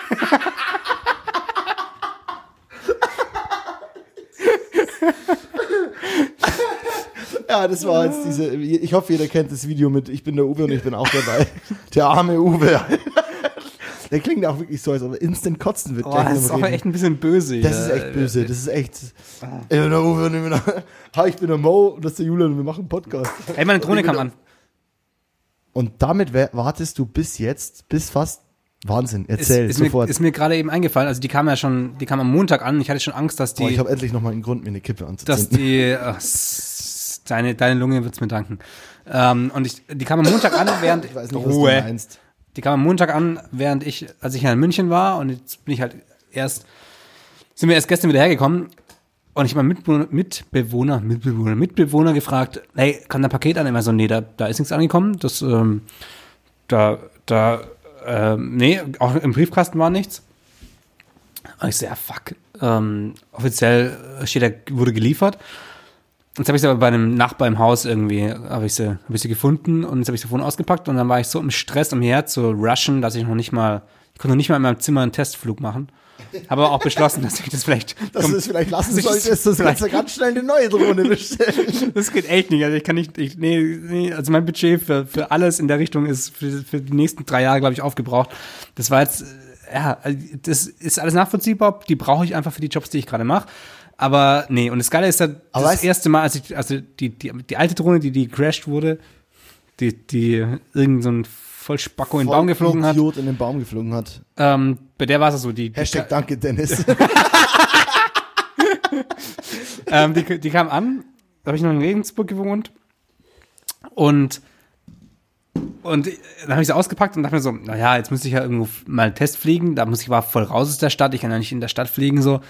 [SPEAKER 2] Ja, das war jetzt diese. Ich hoffe, jeder kennt das Video mit Ich bin der Uwe und ich bin auch dabei. Der arme Uwe. Der klingt auch wirklich so, als ob er instant kotzen wird.
[SPEAKER 1] Oh, das ist auch
[SPEAKER 2] Reden.
[SPEAKER 1] echt ein bisschen böse.
[SPEAKER 2] Das
[SPEAKER 1] ja.
[SPEAKER 2] ist echt böse. Das ist echt. Ich bin der Uwe und ich bin der, Hi, ich bin der Mo und das ist der Julian und wir machen einen Podcast.
[SPEAKER 1] Ey, meine Drohne kam an.
[SPEAKER 2] Und damit wartest du bis jetzt, bis fast. Wahnsinn,
[SPEAKER 1] Ist,
[SPEAKER 2] erzähl
[SPEAKER 1] ist, mir,
[SPEAKER 2] sofort.
[SPEAKER 1] ist mir gerade eben eingefallen. Also die kam ja schon, die kam am Montag an. Ich hatte schon Angst, dass die,
[SPEAKER 2] Boah, ich habe endlich nochmal einen Grund, mir eine Kippe
[SPEAKER 1] dass
[SPEAKER 2] anzuzünden.
[SPEAKER 1] die, ach, deine, deine Lunge wird's mir danken. Ähm, und ich, die kam am Montag an, während
[SPEAKER 2] Ich weiß nicht, was du
[SPEAKER 1] Ruhe.
[SPEAKER 2] meinst.
[SPEAKER 1] Die kam am Montag an, während ich, als ich in München war und jetzt bin ich halt erst, sind wir erst gestern wieder hergekommen und ich habe meinen Mitbewohner, Mitbewohner, Mitbewohner, gefragt, hey, kann da Paket an? Immer so, nee, da, da ist nichts angekommen, das, ähm, da, da, ähm, nee, auch im Briefkasten war nichts. Und ich so, ja, fuck, ähm, offiziell steht da, wurde geliefert. Jetzt habe ich sie aber bei einem Nachbar im Haus irgendwie, habe ich sie, hab ich sie gefunden und jetzt habe ich sie vorhin ausgepackt und dann war ich so im Stress, um hierher zu rushen, dass ich noch nicht mal, ich konnte noch nicht mal in meinem Zimmer einen Testflug machen. Habe aber auch beschlossen, dass ich das vielleicht,
[SPEAKER 2] Dass du es vielleicht lassen
[SPEAKER 1] dass ich das
[SPEAKER 2] solltest, das kannst du ganz schnell eine neue Drohne bestellen.
[SPEAKER 1] das geht echt nicht. Also ich kann nicht, ich, nee, nee, also mein Budget für, für alles in der Richtung ist für, für die nächsten drei Jahre, glaube ich, aufgebraucht. Das war jetzt, äh, ja, also das ist alles nachvollziehbar. Die brauche ich einfach für die Jobs, die ich gerade mache. Aber nee, und das Geile ist, halt,
[SPEAKER 2] Aber
[SPEAKER 1] das erste Mal, als ich, also die, die, die alte Drohne, die, die crashed wurde, die, die irgend so ein Vollspacko in den Baum geflogen hat,
[SPEAKER 2] Idiot in den Baum geflogen hat.
[SPEAKER 1] ähm, bei der war es so, die, die,
[SPEAKER 2] Hashtag danke, Dennis.
[SPEAKER 1] ähm, die, die kam an, da habe ich noch in Regensburg gewohnt und und dann habe ich sie ausgepackt und dachte mir so, naja, jetzt müsste ich ja irgendwo mal einen Test fliegen, da muss ich war voll raus aus der Stadt, ich kann ja nicht in der Stadt fliegen, so,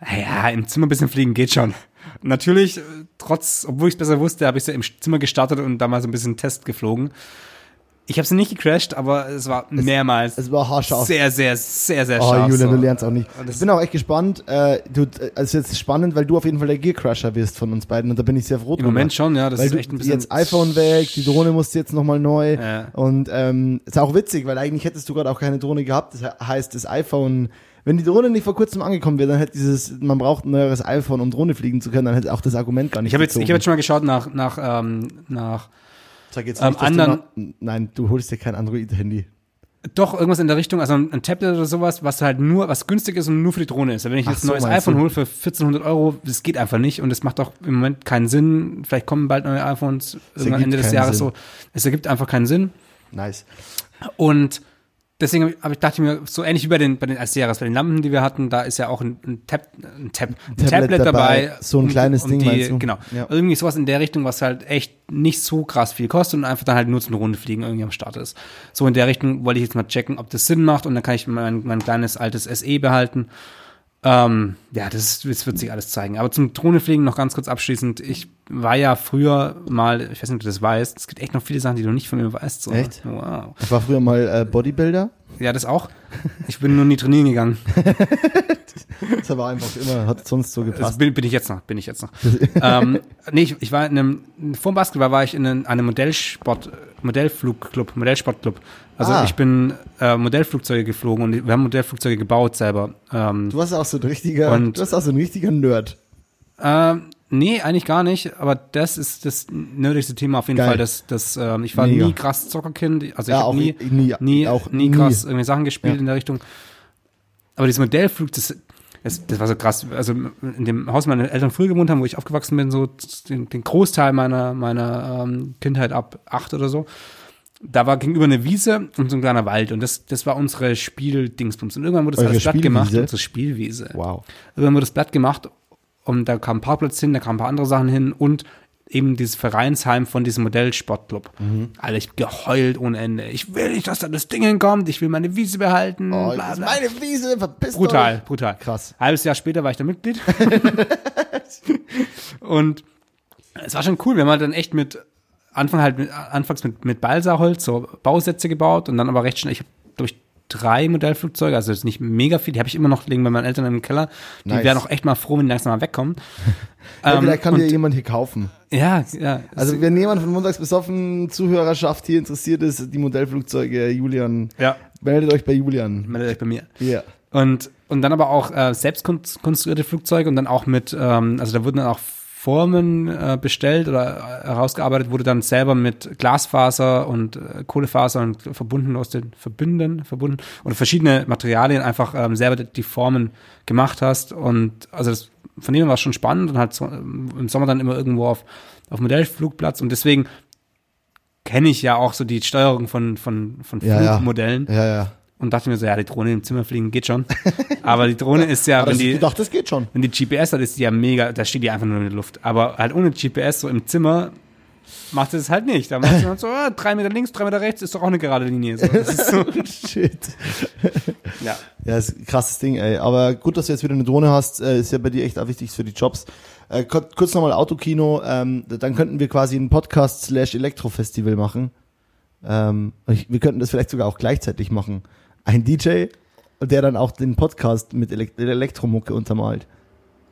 [SPEAKER 1] naja, im Zimmer ein bisschen fliegen geht schon. Natürlich, äh, trotz, obwohl ich es besser wusste, habe ich sie im Zimmer gestartet und da mal so ein bisschen Test geflogen. Ich habe sie nicht gecrashed, aber es war mehrmals
[SPEAKER 2] Es war haarscharf.
[SPEAKER 1] sehr, sehr, sehr, sehr
[SPEAKER 2] Oh,
[SPEAKER 1] scharf.
[SPEAKER 2] Julian,
[SPEAKER 1] so.
[SPEAKER 2] du lernst auch nicht. Ich bin auch echt gespannt. Äh, du, äh, es ist jetzt spannend, weil du auf jeden Fall der Gearcrusher wirst von uns beiden und da bin ich sehr froh
[SPEAKER 1] Im Moment schon, ja, das
[SPEAKER 2] weil
[SPEAKER 1] ist echt ein bisschen.
[SPEAKER 2] jetzt iPhone weg, die Drohne musst du jetzt nochmal neu.
[SPEAKER 1] Ja.
[SPEAKER 2] Und ähm, ist auch witzig, weil eigentlich hättest du gerade auch keine Drohne gehabt. Das he- heißt, das iPhone, wenn die Drohne nicht vor kurzem angekommen wäre, dann hätte dieses, man braucht ein neueres iPhone, um Drohne fliegen zu können, dann hätte auch das Argument gar nicht
[SPEAKER 1] Ich habe jetzt, ich hab jetzt schon mal geschaut nach, nach, ähm, nach
[SPEAKER 2] Sag jetzt
[SPEAKER 1] ähm,
[SPEAKER 2] nicht, dass
[SPEAKER 1] anderen-
[SPEAKER 2] Du noch, nein, du holst dir kein Android-Handy.
[SPEAKER 1] doch irgendwas in der Richtung, also ein, ein Tablet oder sowas, was halt nur, was günstig ist und nur für die Drohne ist. Also wenn ich
[SPEAKER 2] Ach
[SPEAKER 1] jetzt
[SPEAKER 2] so,
[SPEAKER 1] ein neues
[SPEAKER 2] meinst
[SPEAKER 1] iPhone hole für 1400 Euro, das geht einfach nicht und es macht auch im Moment keinen Sinn. Vielleicht kommen bald neue iPhones irgendwann Ende des Jahres
[SPEAKER 2] Sinn.
[SPEAKER 1] so. Es ergibt einfach keinen Sinn.
[SPEAKER 2] Nice.
[SPEAKER 1] Und deswegen habe ich, dachte mir, so ähnlich wie bei den, bei den als Jahres, bei den Lampen, die wir hatten, da ist ja auch ein, ein, Tab, ein, Tab, ein
[SPEAKER 2] Tablet
[SPEAKER 1] Tablet, dabei.
[SPEAKER 2] dabei, so ein kleines Ding,
[SPEAKER 1] die,
[SPEAKER 2] meinst du?
[SPEAKER 1] Genau.
[SPEAKER 2] Ja.
[SPEAKER 1] Irgendwie sowas in der Richtung, was halt echt nicht so krass viel kostet und einfach dann halt nur zum Runde fliegen irgendwie am Start ist. So in der Richtung wollte ich jetzt mal checken, ob das Sinn macht und dann kann ich mein, mein kleines altes SE behalten. Ähm, ja, das, das wird sich alles zeigen. Aber zum Drohnefliegen noch ganz kurz abschließend. Ich war ja früher mal, ich weiß nicht, ob du das weißt, es gibt echt noch viele Sachen, die du nicht von mir weißt. So.
[SPEAKER 2] Echt?
[SPEAKER 1] Wow.
[SPEAKER 2] Ich war früher mal äh, Bodybuilder.
[SPEAKER 1] Ja, das auch. Ich bin nur nie trainieren gegangen.
[SPEAKER 2] Das war einfach immer, hat sonst so
[SPEAKER 1] Das
[SPEAKER 2] gepasst.
[SPEAKER 1] bin, bin ich jetzt noch, bin ich jetzt noch. ähm, nee, ich, ich war in einem, vor dem Basketball war ich in einem, einem Modellsport, Modellflugclub, Modellsportclub. Also
[SPEAKER 2] Ah.
[SPEAKER 1] ich bin äh, Modellflugzeuge geflogen und wir haben Modellflugzeuge gebaut selber. Ähm,
[SPEAKER 2] Du warst auch so ein richtiger,
[SPEAKER 1] Und-
[SPEAKER 2] du warst auch so ein richtiger Nerd.
[SPEAKER 1] ähm, nee, eigentlich gar nicht, aber das ist das nerdigste Thema auf jeden
[SPEAKER 2] Geil.
[SPEAKER 1] Fall. Das, das, ähm, ich war
[SPEAKER 2] Mega.
[SPEAKER 1] nie krass Zockerkind, also ich
[SPEAKER 2] Ja,
[SPEAKER 1] habe nie,
[SPEAKER 2] nie-
[SPEAKER 1] nie,
[SPEAKER 2] auch
[SPEAKER 1] nie krass irgendwie Sachen gespielt
[SPEAKER 2] Ja.
[SPEAKER 1] in der Richtung. Aber dieses Modellflug, das, das, das war so krass. Also in dem Haus meine Eltern früher gewohnt haben, wo ich aufgewachsen bin, so den, den Großteil meiner, meiner ähm, Kindheit ab acht oder so. Da war gegenüber eine Wiese und so ein kleiner Wald und das, das war unsere Spieldingsbums. Und irgendwann wurde das
[SPEAKER 2] Eure
[SPEAKER 1] alles platt gemacht,
[SPEAKER 2] Spielwiese?
[SPEAKER 1] unsere Spielwiese.
[SPEAKER 2] Wow.
[SPEAKER 1] Irgendwann wurde das Blatt gemacht Und da kam ein Parkplatz hin, da kamen ein paar andere Sachen hin und eben dieses Vereinsheim von diesem Modellsportclub.
[SPEAKER 2] Mhm.
[SPEAKER 1] Alter, ich hab geheult ohne Ende. Ich will nicht, dass da das Ding hinkommt. Ich will meine Wiese behalten.
[SPEAKER 2] Oh,
[SPEAKER 1] bla,
[SPEAKER 2] das ist
[SPEAKER 1] bla.
[SPEAKER 2] meine Wiese, verpisst
[SPEAKER 1] Brutal,
[SPEAKER 2] euch.
[SPEAKER 1] brutal.
[SPEAKER 2] Krass.
[SPEAKER 1] Halbes Jahr später war ich da Mitglied. und es war schon cool. Wir haben halt dann echt mit, Anfang halt mit, anfangs mit, mit Balsaholz so Bausätze gebaut und dann aber recht schnell, ich habe durch drei Modellflugzeuge, also jetzt nicht mega viel, die habe ich immer noch liegen bei meinen Eltern im Keller. Die
[SPEAKER 2] Nice.
[SPEAKER 1] wären auch echt mal froh, wenn die langsam mal wegkommen.
[SPEAKER 2] Ja,
[SPEAKER 1] Ähm,
[SPEAKER 2] vielleicht kann
[SPEAKER 1] und-
[SPEAKER 2] dir jemand hier kaufen.
[SPEAKER 1] Ja, ja.
[SPEAKER 2] Also wenn jemand von montags besoffen Zuhörerschaft hier interessiert ist, die Modellflugzeuge, Julian,
[SPEAKER 1] ja,
[SPEAKER 2] meldet euch bei Julian.
[SPEAKER 1] meldet euch bei mir.
[SPEAKER 2] Ja.
[SPEAKER 1] Und, und dann aber auch äh, selbst kon- konstruierte Flugzeuge und dann auch mit, ähm, also da wurden dann auch Formen äh, bestellt oder äh, herausgearbeitet, wurde dann selber mit Glasfaser und äh, Kohlefaser und verbunden aus den Verbünden, verbunden oder verschiedene Materialien einfach ähm, selber die- Formen gemacht hast. Und also das, von dem war schon spannend und halt so, ähm, im Sommer dann immer irgendwo auf, auf Modellflugplatz und deswegen kenne ich ja auch so die Steuerung von, von, von
[SPEAKER 2] Ja, ja.
[SPEAKER 1] Flugmodellen
[SPEAKER 2] Ja, ja.
[SPEAKER 1] Und dachte mir so, ja, die Drohne im Zimmer fliegen geht schon. Aber die Drohne ist ja, wenn die,
[SPEAKER 2] dachte, das geht schon.
[SPEAKER 1] wenn die GPS hat, ist die ja mega, da steht die einfach nur in der Luft. Aber halt ohne GPS so im Zimmer macht es halt nicht. Da machst du halt so, ah, drei Meter links, drei Meter rechts, ist doch auch eine gerade Linie. So, das ist so,
[SPEAKER 2] Shit.
[SPEAKER 1] ja.
[SPEAKER 2] Ja, ist ein krasses Ding, ey. Aber gut, dass du jetzt wieder eine Drohne hast, äh, ist ja bei dir echt auch wichtig für die Jobs. Äh, kur- kurz nochmal Autokino, ähm, dann könnten wir quasi ein Podcast slash Elektrofestival machen. Ähm, wir könnten das vielleicht sogar auch gleichzeitig machen. Ein DJ, der dann auch den Podcast mit Elek Elektromucke untermalt.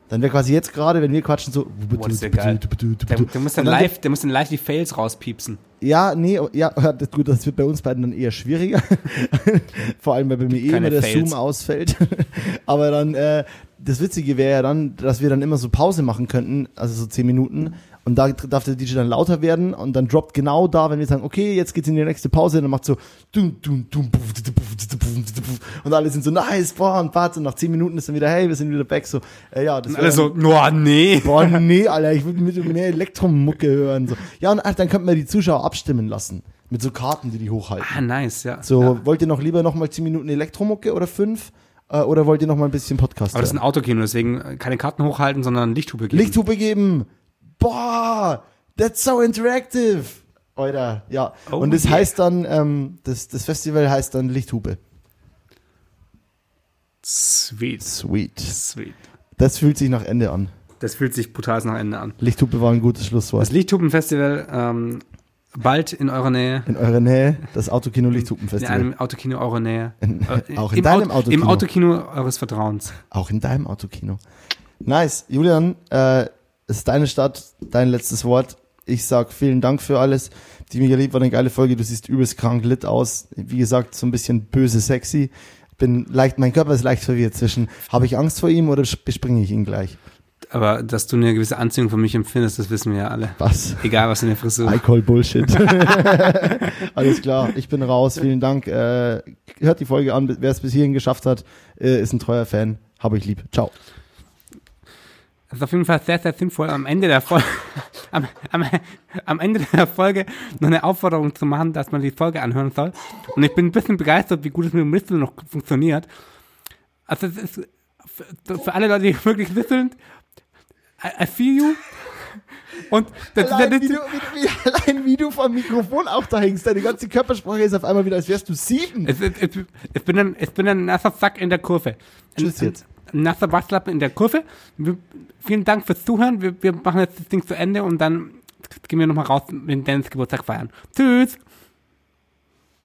[SPEAKER 2] Dann wäre quasi jetzt gerade, wenn wir quatschen, so.
[SPEAKER 1] Boah, das wär geil. Der, der muss dann live, der muss dann live die Fails rauspiepsen.
[SPEAKER 2] Ja, nee, ja, ja, das, gut, das wird bei uns beiden dann eher schwieriger. Vor allem, weil bei mir eh immer der
[SPEAKER 1] Fails.
[SPEAKER 2] Zoom ausfällt. Aber dann, äh, das Witzige wäre ja dann, dass wir dann immer so Pause machen könnten, also so zehn Minuten. Und da darf der DJ dann lauter werden und dann droppt genau da, wenn wir sagen, okay, jetzt geht's in die nächste Pause, dann macht so und alle sind so nice, boah, und warte, und nach zehn Minuten ist dann wieder, hey, wir sind wieder back, so, äh, ja, das
[SPEAKER 1] Und alle so, oh, nee.
[SPEAKER 2] Boah, nee, Alter, ich würde mit mehr Elektromucke hören. So. Ja, und ach, dann könnten wir die Zuschauer abstimmen lassen. Mit so Karten, die die hochhalten.
[SPEAKER 1] Ah, nice, ja.
[SPEAKER 2] So,
[SPEAKER 1] ja.
[SPEAKER 2] wollt ihr noch lieber noch mal 10 Minuten Elektromucke oder 5? Äh, oder wollt ihr noch mal ein bisschen Podcast
[SPEAKER 1] Aber das ist ein? Autokino, deswegen äh, keine Karten hochhalten, sondern Lichthupe geben.
[SPEAKER 2] Lichthupe geben. Boah, that's so interactive. Alter, ja.
[SPEAKER 1] Oh
[SPEAKER 2] und das
[SPEAKER 1] yeah.
[SPEAKER 2] heißt dann, ähm, das, das Festival heißt dann Lichthupe.
[SPEAKER 1] Sweet.
[SPEAKER 2] Sweet.
[SPEAKER 1] Sweet.
[SPEAKER 2] Das fühlt sich nach Ende an.
[SPEAKER 1] Das fühlt sich brutal nach Ende an.
[SPEAKER 2] Lichthupe war ein gutes
[SPEAKER 1] Das
[SPEAKER 2] Schlusswort.
[SPEAKER 1] Lichthupen-Festival, ähm, bald in eurer Nähe.
[SPEAKER 2] In eurer Nähe, das Autokino
[SPEAKER 1] In
[SPEAKER 2] Lichthupen-Festival.
[SPEAKER 1] einem Autokino eurer Nähe.
[SPEAKER 2] In,
[SPEAKER 1] Äh,
[SPEAKER 2] auch in deinem
[SPEAKER 1] Auto-
[SPEAKER 2] Autokino.
[SPEAKER 1] Im Autokino eures Vertrauens.
[SPEAKER 2] Auch in deinem Autokino. Nice. Julian, äh, es ist deine Stadt, dein letztes Wort. Ich sag vielen Dank für alles. Die Mega Lieb war eine geile Folge. Du siehst übelst krank lit aus. Wie gesagt, so ein bisschen böse sexy. Bin leicht, mein Körper ist leicht verwirrt zwischen, habe ich Angst vor ihm oder bespringe ich ihn gleich?
[SPEAKER 1] Aber dass du eine gewisse Anziehung für mich empfindest, das wissen wir ja alle.
[SPEAKER 2] Was?
[SPEAKER 1] Egal, was in der Frisur.
[SPEAKER 2] I call Bullshit. Alles klar, ich bin raus. Vielen Dank. Äh, hört die Folge an. Wer es bis hierhin geschafft hat, äh, ist ein treuer Fan. Hab ich lieb. Ciao.
[SPEAKER 1] Das ist auf jeden Fall sehr, sehr sinnvoll, am Ende der Folge, am, am, am Ende der Folge noch eine Aufforderung zu machen, dass man die Folge anhören soll. Und ich bin ein bisschen begeistert, wie gut es mit dem Whistle noch funktioniert. Also es ist für, alle Leute, die wirklich whisteln, I, I feel you. Und das,
[SPEAKER 2] Allein
[SPEAKER 1] das,
[SPEAKER 2] wie, du, wie, wie, allein wie du vom Mikrofon auch da hängst, deine ganze Körpersprache ist auf einmal wieder, als wärst du sieben.
[SPEAKER 1] es, es, es, ich, bin ein, ich bin ein nasser Sack in der Kurve.
[SPEAKER 2] Tschüss jetzt.
[SPEAKER 1] Nasser Waschlappen in der Kurve. Wir, vielen Dank fürs Zuhören. Wir, wir machen jetzt das Ding zu Ende und dann gehen wir nochmal raus, den Dennis Geburtstag feiern. Tschüss.